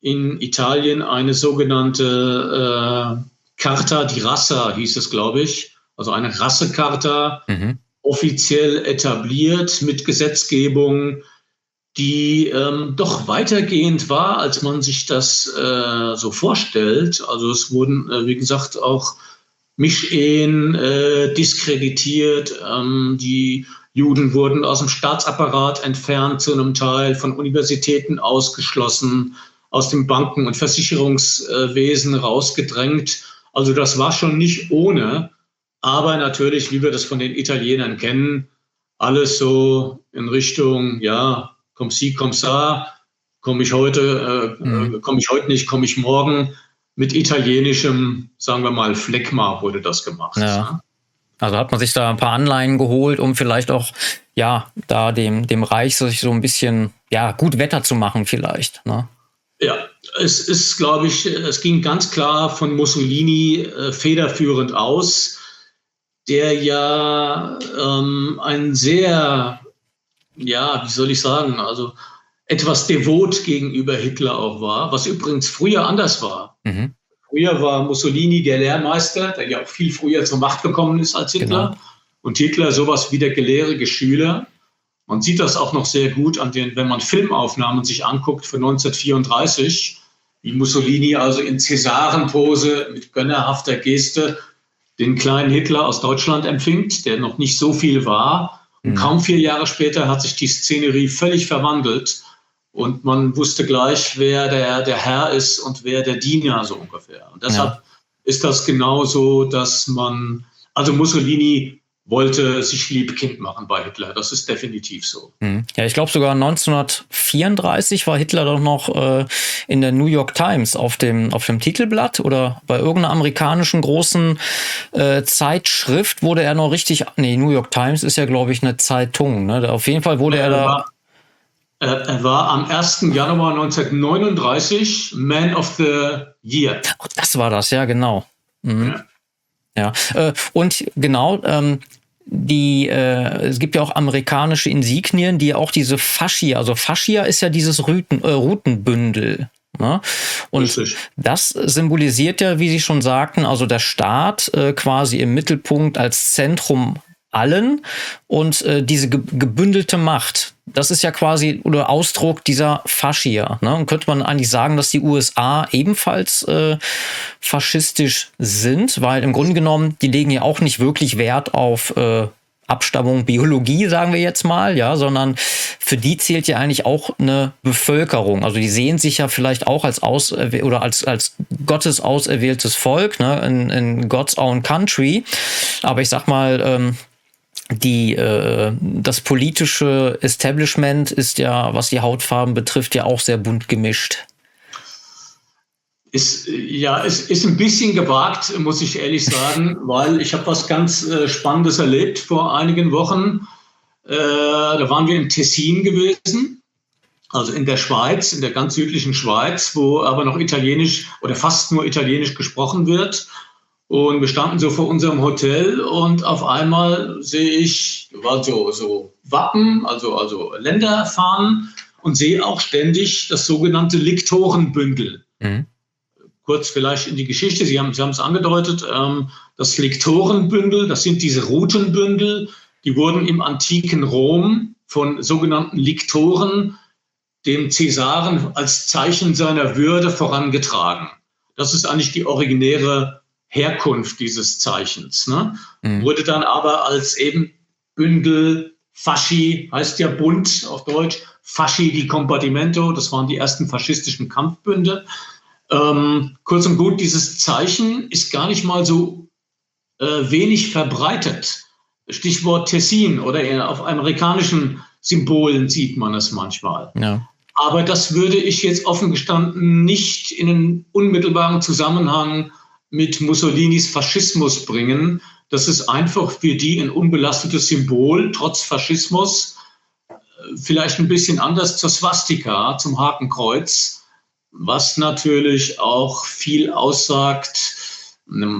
Speaker 2: in Italien eine sogenannte äh, Carta di Rassa, hieß es, glaube ich, also eine Rassekarta, mhm. offiziell etabliert mit Gesetzgebung, die ähm, doch weitergehend war, als man sich das äh, so vorstellt. Also es wurden, äh, wie gesagt, auch Mischehen äh, diskreditiert. Ähm, die Juden wurden aus dem Staatsapparat entfernt zu einem Teil, von Universitäten ausgeschlossen, aus dem Banken- und Versicherungswesen rausgedrängt. Also das war schon nicht ohne, aber natürlich, wie wir das von den Italienern kennen, alles so in Richtung, ja, komm sie, komm sa, komme ich heute, äh, mhm. komme ich heute nicht, komme ich morgen. Mit italienischem, sagen wir mal, Fleckma wurde das gemacht. Ja.
Speaker 1: Also hat man sich da ein paar Anleihen geholt, um vielleicht auch, ja, da dem, dem Reich sich so ein bisschen, ja, gut Wetter zu machen vielleicht. Ne?
Speaker 2: Ja, es ist, glaube ich, es ging ganz klar von Mussolini äh, federführend aus, der ja ähm, ein sehr ja, wie soll ich sagen, also etwas devot gegenüber Hitler auch war, was übrigens früher anders war. Mhm. Früher war Mussolini der Lehrmeister, der ja auch viel früher zur Macht gekommen ist als Hitler. Genau. Und Hitler sowas wie der gelehrige Schüler. Man sieht das auch noch sehr gut an den, wenn man Filmaufnahmen sich anguckt von 1934, wie Mussolini also in Cäsarenpose mit gönnerhafter Geste den kleinen Hitler aus Deutschland empfängt, der noch nicht so viel war und mhm. kaum vier Jahre später hat sich die Szenerie völlig verwandelt und man wusste gleich, wer der, der Herr ist und wer der Diener so ungefähr. Und deshalb ja. ist das genauso, dass man, also Mussolini wollte sich lieb Kind machen bei Hitler. Das ist definitiv so.
Speaker 1: Mhm. Ja, ich glaube sogar 1934 war Hitler doch noch äh, in der New York Times auf dem, auf dem Titelblatt oder bei irgendeiner amerikanischen großen äh, Zeitschrift wurde er noch richtig, nee, New York Times ist ja, glaube ich, eine Zeitung. Ne? Auf jeden Fall wurde er, er da.
Speaker 2: War, er war am 1. Januar 1939 Man of the Year.
Speaker 1: Ach, das war das, ja, genau. Mhm. Ja. Ja, äh, und genau, ähm, die, äh, es gibt ja auch amerikanische Insignien, die auch diese Fascia, also Fascia ist ja dieses Ruten, äh, Routenbündel. Ne? Und Richtig. das symbolisiert ja, wie Sie schon sagten, also der Staat äh, quasi im Mittelpunkt als Zentrum allen und äh, diese ge gebündelte Macht, das ist ja quasi oder Ausdruck dieser Fascia. Ne? Und könnte man eigentlich sagen, dass die USA ebenfalls äh, faschistisch sind, weil im Grunde genommen, die legen ja auch nicht wirklich Wert auf äh, Abstammung, Biologie, sagen wir jetzt mal, ja, sondern für die zählt ja eigentlich auch eine Bevölkerung. Also die sehen sich ja vielleicht auch als aus oder als, als Gottes auserwähltes Volk, ne, in, in God's own country. Aber ich sag mal, ähm, die, äh, das politische Establishment ist ja, was die Hautfarben betrifft, ja auch sehr bunt gemischt.
Speaker 2: Ist, ja, es ist ein bisschen gewagt, muss ich ehrlich sagen, weil ich habe was ganz äh, Spannendes erlebt vor einigen Wochen. Äh, da waren wir im Tessin gewesen, also in der Schweiz, in der ganz südlichen Schweiz, wo aber noch Italienisch oder fast nur Italienisch gesprochen wird. Und wir standen so vor unserem Hotel und auf einmal sehe ich, war so, so Wappen, also, also Länderfahnen und sehe auch ständig das sogenannte Liktorenbündel. Mhm. Kurz vielleicht in die Geschichte, Sie haben, Sie haben es angedeutet, ähm, das Liktorenbündel, das sind diese Routenbündel, die wurden im antiken Rom von sogenannten Liktoren dem Cäsaren als Zeichen seiner Würde vorangetragen. Das ist eigentlich die originäre Herkunft dieses Zeichens. Ne? Mhm. Wurde dann aber als eben Bündel, Fasci, heißt ja Bund auf Deutsch, Fasci di Compartimento, das waren die ersten faschistischen Kampfbünde. Ähm, kurz und gut, dieses Zeichen ist gar nicht mal so äh, wenig verbreitet. Stichwort Tessin oder auf amerikanischen Symbolen sieht man es manchmal. Ja. Aber das würde ich jetzt offen gestanden nicht in einen unmittelbaren Zusammenhang mit Mussolinis Faschismus bringen. Das ist einfach für die ein unbelastetes Symbol, trotz Faschismus. Vielleicht ein bisschen anders zur Swastika, zum Hakenkreuz. was natürlich auch viel aussagt.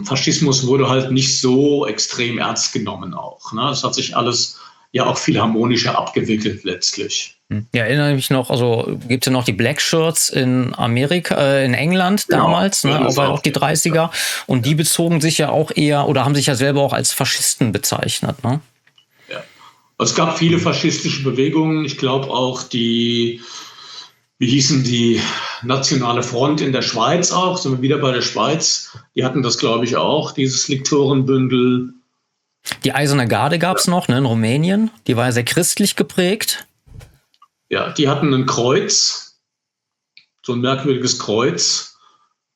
Speaker 2: Faschismus wurde halt nicht so extrem ernst genommen auch. Ne? Das hat sich alles ja auch viel harmonischer abgewickelt letztlich.
Speaker 1: Hm. Ja, erinnere mich noch, also gibt es ja noch die Black Shirts in Amerika, äh, in England genau. damals, ne, aber auch die 30er. Und die bezogen sich ja auch eher oder haben sich ja selber auch als Faschisten bezeichnet. Ne?
Speaker 2: Ja. Es gab viele faschistische Bewegungen. Ich glaube auch die, wie hießen die Nationale Front in der Schweiz auch, sind wir wieder bei der Schweiz. Die hatten das, glaube ich, auch, dieses Lektorenbündel.
Speaker 1: Die Eiserne Garde gab es ja. noch ne, in Rumänien. Die war ja sehr christlich geprägt.
Speaker 2: Ja, die hatten ein Kreuz, so ein merkwürdiges Kreuz.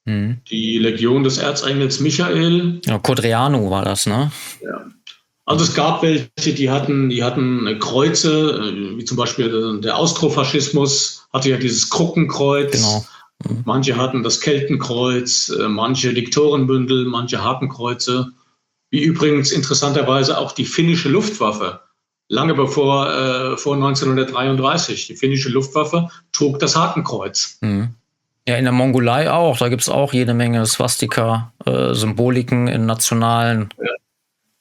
Speaker 2: Mhm. Die Legion des Erzengels Michael.
Speaker 1: Ja, Codreanu war das, ne?
Speaker 2: Ja. Also es gab welche, die hatten, die hatten Kreuze, äh, wie zum Beispiel der Austrofaschismus hatte ja dieses Kruckenkreuz. Genau. Mhm. Manche hatten das Keltenkreuz, äh, manche Diktorenbündel, manche Hakenkreuze. Wie übrigens interessanterweise auch die finnische Luftwaffe lange bevor äh, vor 1933. Die finnische Luftwaffe trug das Hakenkreuz. Mhm.
Speaker 1: Ja, in der Mongolei auch. Da gibt es auch jede Menge Swastika-Symboliken äh, in nationalen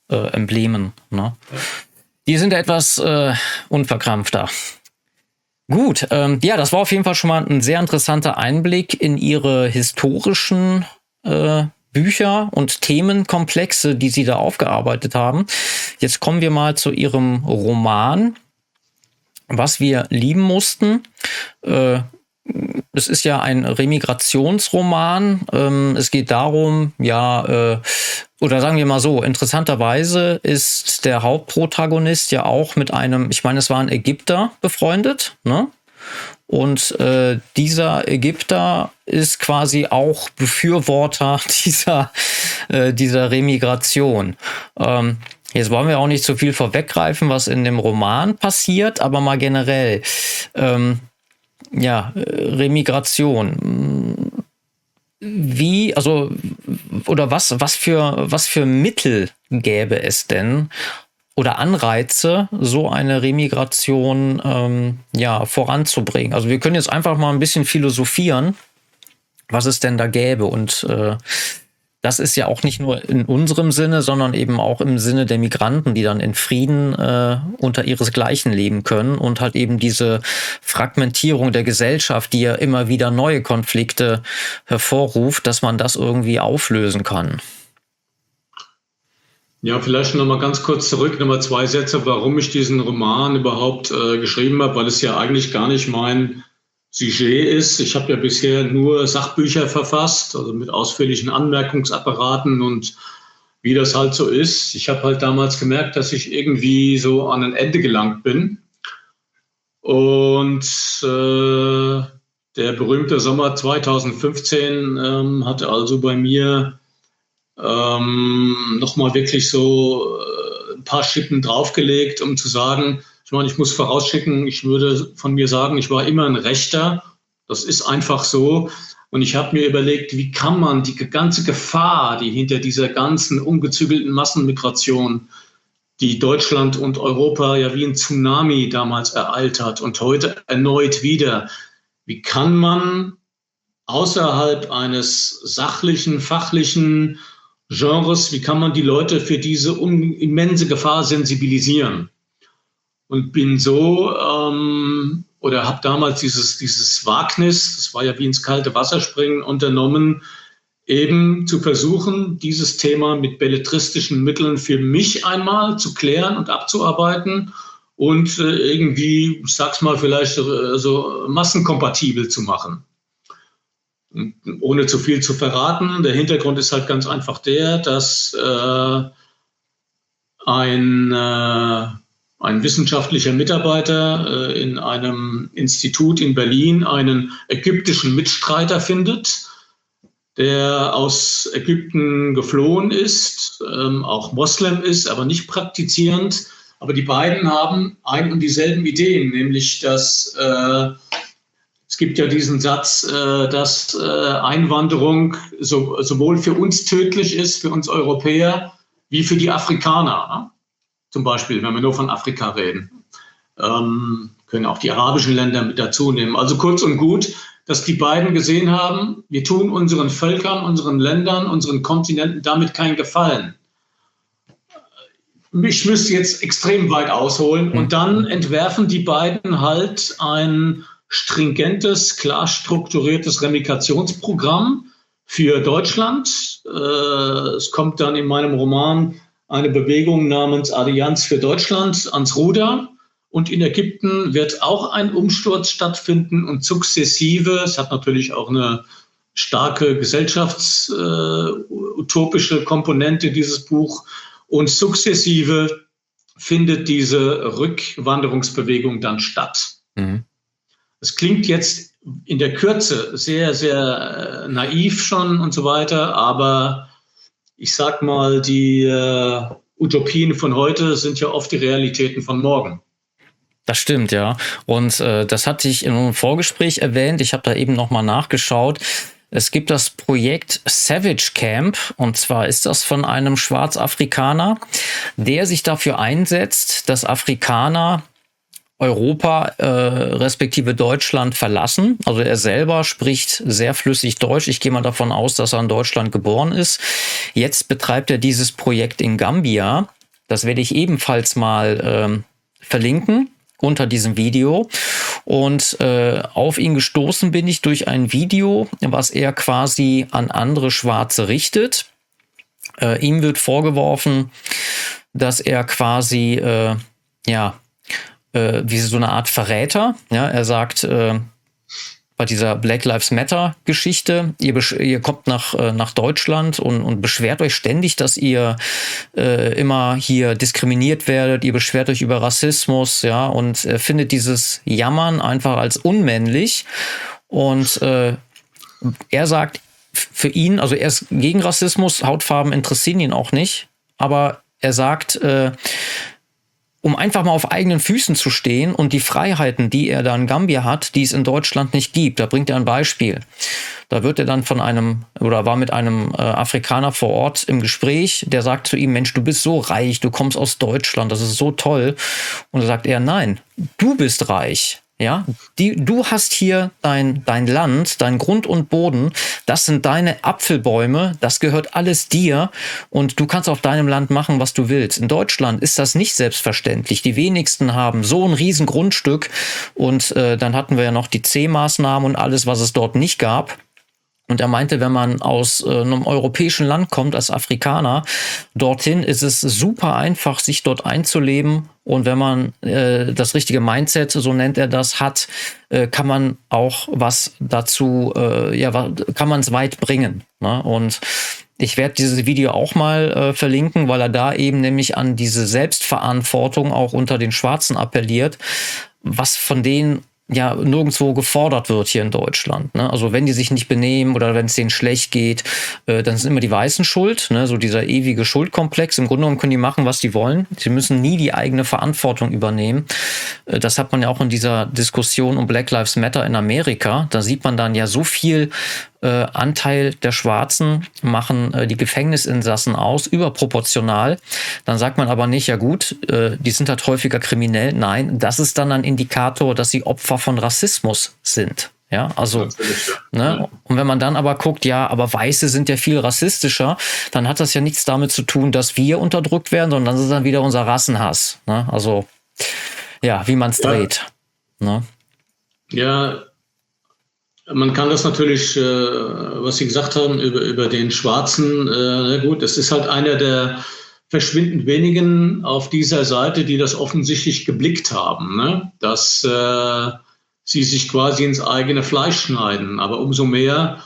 Speaker 1: äh, Emblemen. Ne? Die sind etwas äh, unverkrampfter. Gut, ähm, ja, das war auf jeden Fall schon mal ein sehr interessanter Einblick in ihre historischen äh, Bücher und Themenkomplexe, die Sie da aufgearbeitet haben. Jetzt kommen wir mal zu Ihrem Roman, was wir lieben mussten. Äh, es ist ja ein Remigrationsroman. Ähm, es geht darum, ja, äh, oder sagen wir mal so, interessanterweise ist der Hauptprotagonist ja auch mit einem, ich meine, es war ein Ägypter befreundet, ne? Und äh, dieser Ägypter ist quasi auch Befürworter dieser, äh, dieser Remigration. Ähm, jetzt wollen wir auch nicht zu viel vorweggreifen, was in dem Roman passiert, aber mal generell. Ähm, ja, Remigration. Wie, also, oder was, was für, was für Mittel gäbe es denn, oder Anreize, so eine Remigration ähm, ja, voranzubringen. Also wir können jetzt einfach mal ein bisschen philosophieren, was es denn da gäbe. Und äh, das ist ja auch nicht nur in unserem Sinne, sondern eben auch im Sinne der Migranten, die dann in Frieden äh, unter ihresgleichen leben können und halt eben diese Fragmentierung der Gesellschaft, die ja immer wieder neue Konflikte hervorruft, dass man das irgendwie auflösen kann.
Speaker 2: Ja, vielleicht noch mal ganz kurz zurück, noch mal zwei Sätze, warum ich diesen Roman überhaupt äh, geschrieben habe, weil es ja eigentlich gar nicht mein Sujet ist. Ich habe ja bisher nur Sachbücher verfasst, also mit ausführlichen Anmerkungsapparaten und wie das halt so ist. Ich habe halt damals gemerkt, dass ich irgendwie so an ein Ende gelangt bin. Und äh, der berühmte Sommer 2015 ähm, hatte also bei mir ähm, nochmal wirklich so äh, ein paar Schippen draufgelegt, um zu sagen, ich meine, ich muss vorausschicken, ich würde von mir sagen, ich war immer ein Rechter. Das ist einfach so. Und ich habe mir überlegt, wie kann man die ganze Gefahr, die hinter dieser ganzen ungezügelten Massenmigration, die Deutschland und Europa ja wie ein Tsunami damals ereilt hat und heute erneut wieder, wie kann man außerhalb eines sachlichen, fachlichen Genres, wie kann man die Leute für diese immense Gefahr sensibilisieren? Und bin so ähm, oder habe damals dieses, dieses Wagnis, das war ja wie ins kalte Wasser springen, unternommen, eben zu versuchen, dieses Thema mit belletristischen Mitteln für mich einmal zu klären und abzuarbeiten und äh, irgendwie, ich sag's mal, vielleicht äh, so massenkompatibel zu machen ohne zu viel zu verraten, der Hintergrund ist halt ganz einfach der, dass äh, ein, äh, ein wissenschaftlicher Mitarbeiter äh, in einem Institut in Berlin einen ägyptischen Mitstreiter findet, der aus Ägypten geflohen ist, ähm, auch Moslem ist, aber nicht praktizierend. Aber die beiden haben ein und dieselben Ideen, nämlich dass äh, es gibt ja diesen Satz, äh, dass äh, Einwanderung sowohl für uns tödlich ist, für uns Europäer, wie für die Afrikaner. Ne? Zum Beispiel, wenn wir nur von Afrika reden. Ähm, können auch die arabischen Länder mit dazu nehmen. Also kurz und gut, dass die beiden gesehen haben, wir tun unseren Völkern, unseren Ländern, unseren Kontinenten damit keinen Gefallen. Ich müsste jetzt extrem weit ausholen und dann entwerfen die beiden halt ein stringentes, klar strukturiertes Remikationsprogramm für Deutschland. Äh, es kommt dann in meinem Roman eine Bewegung namens Allianz für Deutschland ans Ruder. Und in Ägypten wird auch ein Umsturz stattfinden und sukzessive, es hat natürlich auch eine starke gesellschaftsutopische Komponente, dieses Buch, und sukzessive findet diese Rückwanderungsbewegung dann statt. Mhm. Es klingt jetzt in der Kürze sehr, sehr äh, naiv schon und so weiter, aber ich sag mal, die äh, Utopien von heute sind ja oft die Realitäten von morgen.
Speaker 1: Das stimmt, ja. Und äh, das hatte ich in einem Vorgespräch erwähnt. Ich habe da eben nochmal nachgeschaut. Es gibt das Projekt Savage Camp und zwar ist das von einem Schwarzafrikaner, der sich dafür einsetzt, dass Afrikaner Europa äh, respektive Deutschland verlassen. Also er selber spricht sehr flüssig Deutsch. Ich gehe mal davon aus, dass er in Deutschland geboren ist. Jetzt betreibt er dieses Projekt in Gambia. Das werde ich ebenfalls mal ähm, verlinken unter diesem Video. Und äh, auf ihn gestoßen bin ich durch ein Video, was er quasi an andere Schwarze richtet. Äh, ihm wird vorgeworfen, dass er quasi äh, ja äh, wie so eine Art Verräter. Ja, er sagt, äh, bei dieser Black Lives Matter Geschichte. Ihr, ihr kommt nach, äh, nach Deutschland und, und beschwert euch ständig, dass ihr äh, immer hier diskriminiert werdet. Ihr beschwert euch über Rassismus, ja, und äh, findet dieses Jammern einfach als unmännlich. Und äh, er sagt, für ihn, also er ist gegen Rassismus, Hautfarben interessieren ihn auch nicht, aber er sagt, äh, um einfach mal auf eigenen Füßen zu stehen und die Freiheiten, die er da in Gambia hat, die es in Deutschland nicht gibt. Da bringt er ein Beispiel. Da wird er dann von einem oder war mit einem äh, Afrikaner vor Ort im Gespräch, der sagt zu ihm, Mensch, du bist so reich, du kommst aus Deutschland, das ist so toll. Und da sagt er, nein, du bist reich. Ja, die, du hast hier dein, dein Land, dein Grund und Boden, das sind deine Apfelbäume, das gehört alles dir und du kannst auf deinem Land machen, was du willst. In Deutschland ist das nicht selbstverständlich. Die wenigsten haben so ein riesen Grundstück und äh, dann hatten wir ja noch die C-Maßnahmen und alles, was es dort nicht gab. Und er meinte, wenn man aus äh, einem europäischen Land kommt als Afrikaner, dorthin ist es super einfach, sich dort einzuleben. Und wenn man äh, das richtige Mindset, so nennt er das, hat, äh, kann man auch was dazu, äh, ja, kann man es weit bringen. Ne? Und ich werde dieses Video auch mal äh, verlinken, weil er da eben nämlich an diese Selbstverantwortung auch unter den Schwarzen appelliert, was von denen ja nirgendwo gefordert wird hier in Deutschland. Ne? Also wenn die sich nicht benehmen oder wenn es denen schlecht geht, äh, dann sind immer die Weißen schuld. Ne? So dieser ewige Schuldkomplex. Im Grunde genommen können die machen, was die wollen. Sie müssen nie die eigene Verantwortung übernehmen. Äh, das hat man ja auch in dieser Diskussion um Black Lives Matter in Amerika. Da sieht man dann ja so viel äh, Anteil der Schwarzen machen äh, die Gefängnisinsassen aus, überproportional. Dann sagt man aber nicht, ja gut, äh, die sind halt häufiger kriminell. Nein, das ist dann ein Indikator, dass sie Opfer von Rassismus sind. Ja, also, ne? Und wenn man dann aber guckt, ja, aber Weiße sind ja viel rassistischer, dann hat das ja nichts damit zu tun, dass wir unterdrückt werden, sondern das ist dann wieder unser Rassenhass. Ne? Also, ja, wie man es ja. dreht. Ne?
Speaker 2: Ja, man kann das natürlich, äh, was Sie gesagt haben, über, über den Schwarzen, äh, na gut, es ist halt einer der verschwindend wenigen auf dieser Seite, die das offensichtlich geblickt haben, ne? dass äh, sie sich quasi ins eigene Fleisch schneiden. Aber umso mehr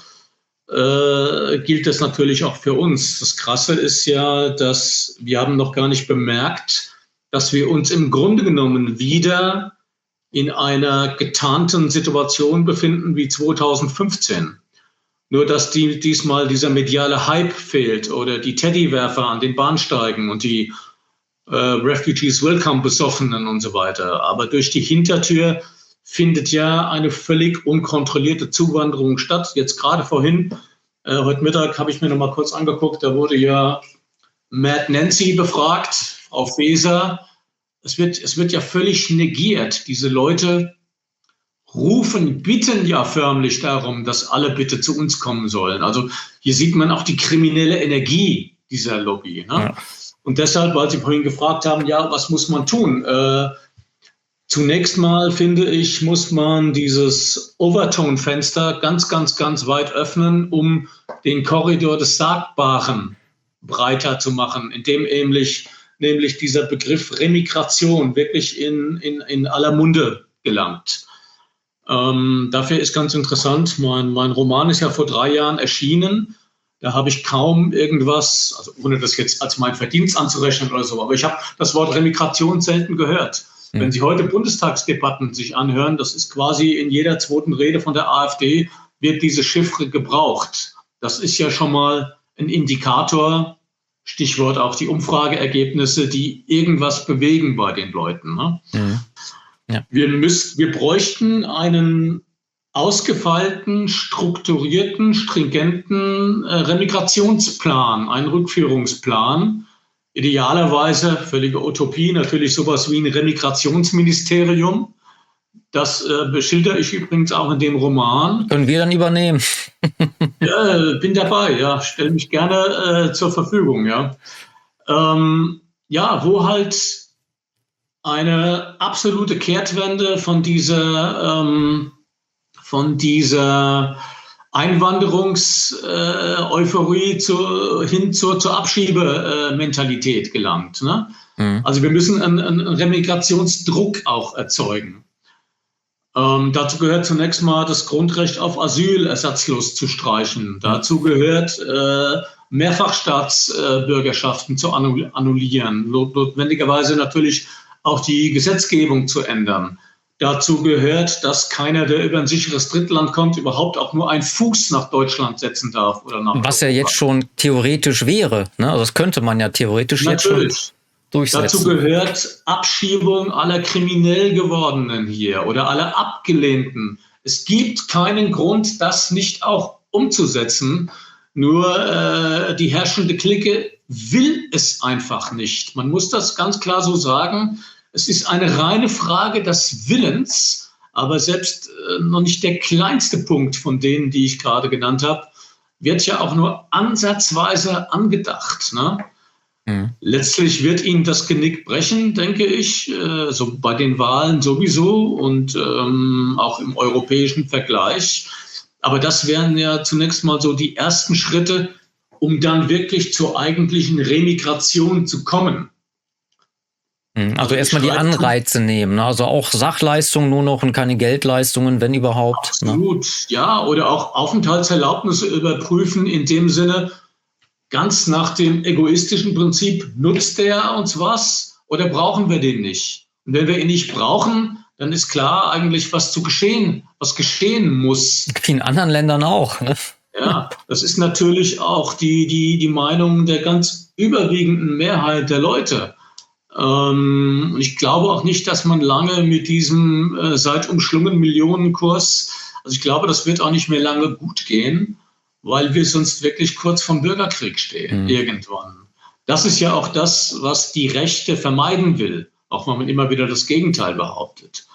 Speaker 2: äh, gilt das natürlich auch für uns. Das Krasse ist ja, dass wir haben noch gar nicht bemerkt, dass wir uns im Grunde genommen wieder in einer getarnten Situation befinden wie 2015. Nur dass die, diesmal dieser mediale Hype fehlt oder die Teddywerfer an den Bahnsteigen und die äh, Refugees Welcome Besoffenen und so weiter. Aber durch die Hintertür findet ja eine völlig unkontrollierte Zuwanderung statt. Jetzt gerade vorhin, äh, heute Mittag habe ich mir noch mal kurz angeguckt, da wurde ja Matt Nancy befragt auf Weser es wird, es wird ja völlig negiert. Diese Leute rufen, bitten ja förmlich darum, dass alle bitte zu uns kommen sollen. Also hier sieht man auch die kriminelle Energie dieser Lobby. Ne? Ja. Und deshalb, weil Sie vorhin gefragt haben, ja, was muss man tun? Äh, zunächst mal finde ich, muss man dieses Overtone-Fenster ganz, ganz, ganz weit öffnen, um den Korridor des Sagbaren breiter zu machen, indem nämlich, nämlich dieser Begriff Remigration wirklich in, in, in aller Munde gelangt. Ähm, dafür ist ganz interessant, mein, mein Roman ist ja vor drei Jahren erschienen. Da habe ich kaum irgendwas, also ohne das jetzt als mein Verdienst anzurechnen oder so, aber ich habe das Wort Remigration selten gehört. Mhm. Wenn Sie heute Bundestagsdebatten sich anhören, das ist quasi in jeder zweiten Rede von der AfD, wird diese Chiffre gebraucht. Das ist ja schon mal ein Indikator, Stichwort auch die Umfrageergebnisse, die irgendwas bewegen bei den Leuten. Ne? Mhm. Ja. Wir, müsst, wir bräuchten einen ausgefeilten, strukturierten, stringenten äh, Remigrationsplan, einen Rückführungsplan. Idealerweise, völlige Utopie, natürlich sowas wie ein Remigrationsministerium. Das äh, beschilder ich übrigens auch in dem Roman.
Speaker 1: Können wir dann übernehmen?
Speaker 2: ja, bin dabei, ja, stelle mich gerne äh, zur Verfügung, ja. Ähm, ja, wo halt eine absolute Kehrtwende von dieser, ähm, von dieser Einwanderungseuphorie äh, zu, hin zur, zur Abschiebementalität gelangt. Ne? Mhm. Also wir müssen einen, einen Remigrationsdruck auch erzeugen. Ähm, dazu gehört zunächst mal das Grundrecht auf Asyl ersatzlos zu streichen. Dazu gehört äh, Mehrfachstaatsbürgerschaften zu annullieren. Notwendigerweise natürlich auch die Gesetzgebung zu ändern. Dazu gehört, dass keiner, der über ein sicheres Drittland kommt, überhaupt auch nur einen Fuß nach Deutschland setzen darf oder nach.
Speaker 1: Was ja jetzt schon theoretisch wäre. Ne? Also das könnte man ja theoretisch Natürlich. jetzt schon durchsetzen.
Speaker 2: Dazu gehört Abschiebung aller kriminell gewordenen hier oder aller Abgelehnten. Es gibt keinen Grund, das nicht auch umzusetzen. Nur äh, die herrschende Clique will es einfach nicht. Man muss das ganz klar so sagen. Es ist eine reine Frage des Willens, aber selbst äh, noch nicht der kleinste Punkt von denen, die ich gerade genannt habe, wird ja auch nur ansatzweise angedacht. Ne? Mhm. Letztlich wird ihnen das Genick brechen, denke ich, äh, so bei den Wahlen sowieso und ähm, auch im europäischen Vergleich. Aber das wären ja zunächst mal so die ersten Schritte, um dann wirklich zur eigentlichen Remigration zu kommen.
Speaker 1: Mhm. Also, erstmal die Anreize nehmen, ne? also auch Sachleistungen nur noch und keine Geldleistungen, wenn überhaupt.
Speaker 2: Absolut, ne? ja, oder auch Aufenthaltserlaubnisse überprüfen in dem Sinne, ganz nach dem egoistischen Prinzip, nutzt der uns was oder brauchen wir den nicht? Und wenn wir ihn nicht brauchen, dann ist klar eigentlich, was zu geschehen, was geschehen muss.
Speaker 1: Wie in anderen Ländern auch. Ne?
Speaker 2: Ja, das ist natürlich auch die, die, die Meinung der ganz überwiegenden Mehrheit der Leute. Ähm, ich glaube auch nicht, dass man lange mit diesem äh, seit umschlungen Millionenkurs, also ich glaube, das wird auch nicht mehr lange gut gehen, weil wir sonst wirklich kurz vom Bürgerkrieg stehen, mhm. irgendwann. Das ist ja auch das, was die Rechte vermeiden will, auch wenn man immer wieder das Gegenteil behauptet.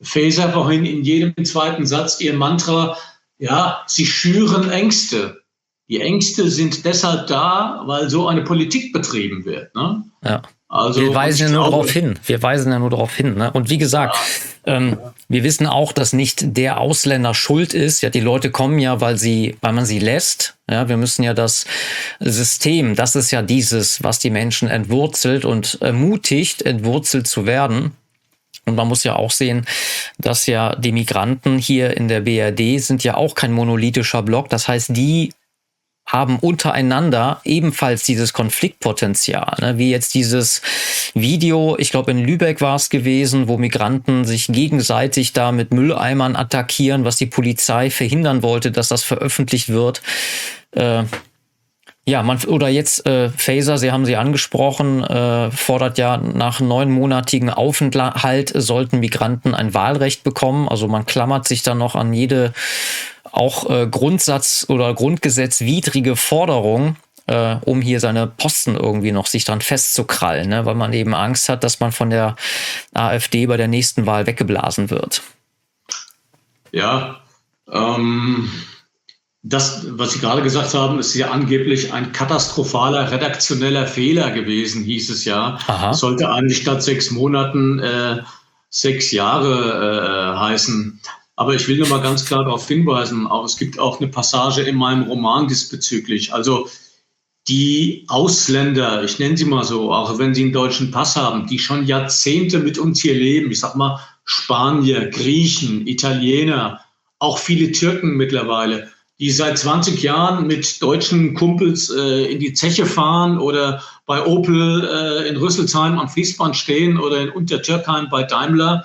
Speaker 2: Faeser vorhin in jedem zweiten Satz ihr Mantra, ja, sie schüren Ängste. Die Ängste sind deshalb da, weil so eine Politik betrieben wird. Ne?
Speaker 1: Ja. Also, wir weisen ja nur darauf hin. Wir weisen ja nur darauf hin. Ne? Und wie gesagt, ja. ähm, wir wissen auch, dass nicht der Ausländer schuld ist. Ja, die Leute kommen ja, weil sie, weil man sie lässt. Ja, wir müssen ja das System, das ist ja dieses, was die Menschen entwurzelt und ermutigt, entwurzelt zu werden. Und man muss ja auch sehen, dass ja die Migranten hier in der BRD sind ja auch kein monolithischer Block. Das heißt, die haben untereinander ebenfalls dieses Konfliktpotenzial, ne? wie jetzt dieses Video, ich glaube in Lübeck war es gewesen, wo Migranten sich gegenseitig da mit Mülleimern attackieren, was die Polizei verhindern wollte, dass das veröffentlicht wird. Äh, ja, man, oder jetzt äh, Phaser, Sie haben sie angesprochen, äh, fordert ja nach neunmonatigen Aufenthalt sollten Migranten ein Wahlrecht bekommen. Also man klammert sich dann noch an jede auch äh, Grundsatz oder Grundgesetzwidrige Forderung, äh, um hier seine Posten irgendwie noch sich dran festzukrallen, ne? weil man eben Angst hat, dass man von der AfD bei der nächsten Wahl weggeblasen wird.
Speaker 2: Ja, ähm, das, was Sie gerade gesagt haben, ist ja angeblich ein katastrophaler redaktioneller Fehler gewesen, hieß es ja. Aha. Sollte eigentlich statt sechs Monaten äh, sechs Jahre äh, heißen. Aber ich will nur mal ganz klar darauf hinweisen, auch, es gibt auch eine Passage in meinem Roman diesbezüglich. Also die Ausländer, ich nenne sie mal so, auch wenn sie einen deutschen Pass haben, die schon Jahrzehnte mit uns hier leben, ich sag mal Spanier, Griechen, Italiener, auch viele Türken mittlerweile, die seit 20 Jahren mit deutschen Kumpels äh, in die Zeche fahren oder bei Opel äh, in Rüsselsheim am Fließband stehen oder in Untertürkheim bei Daimler.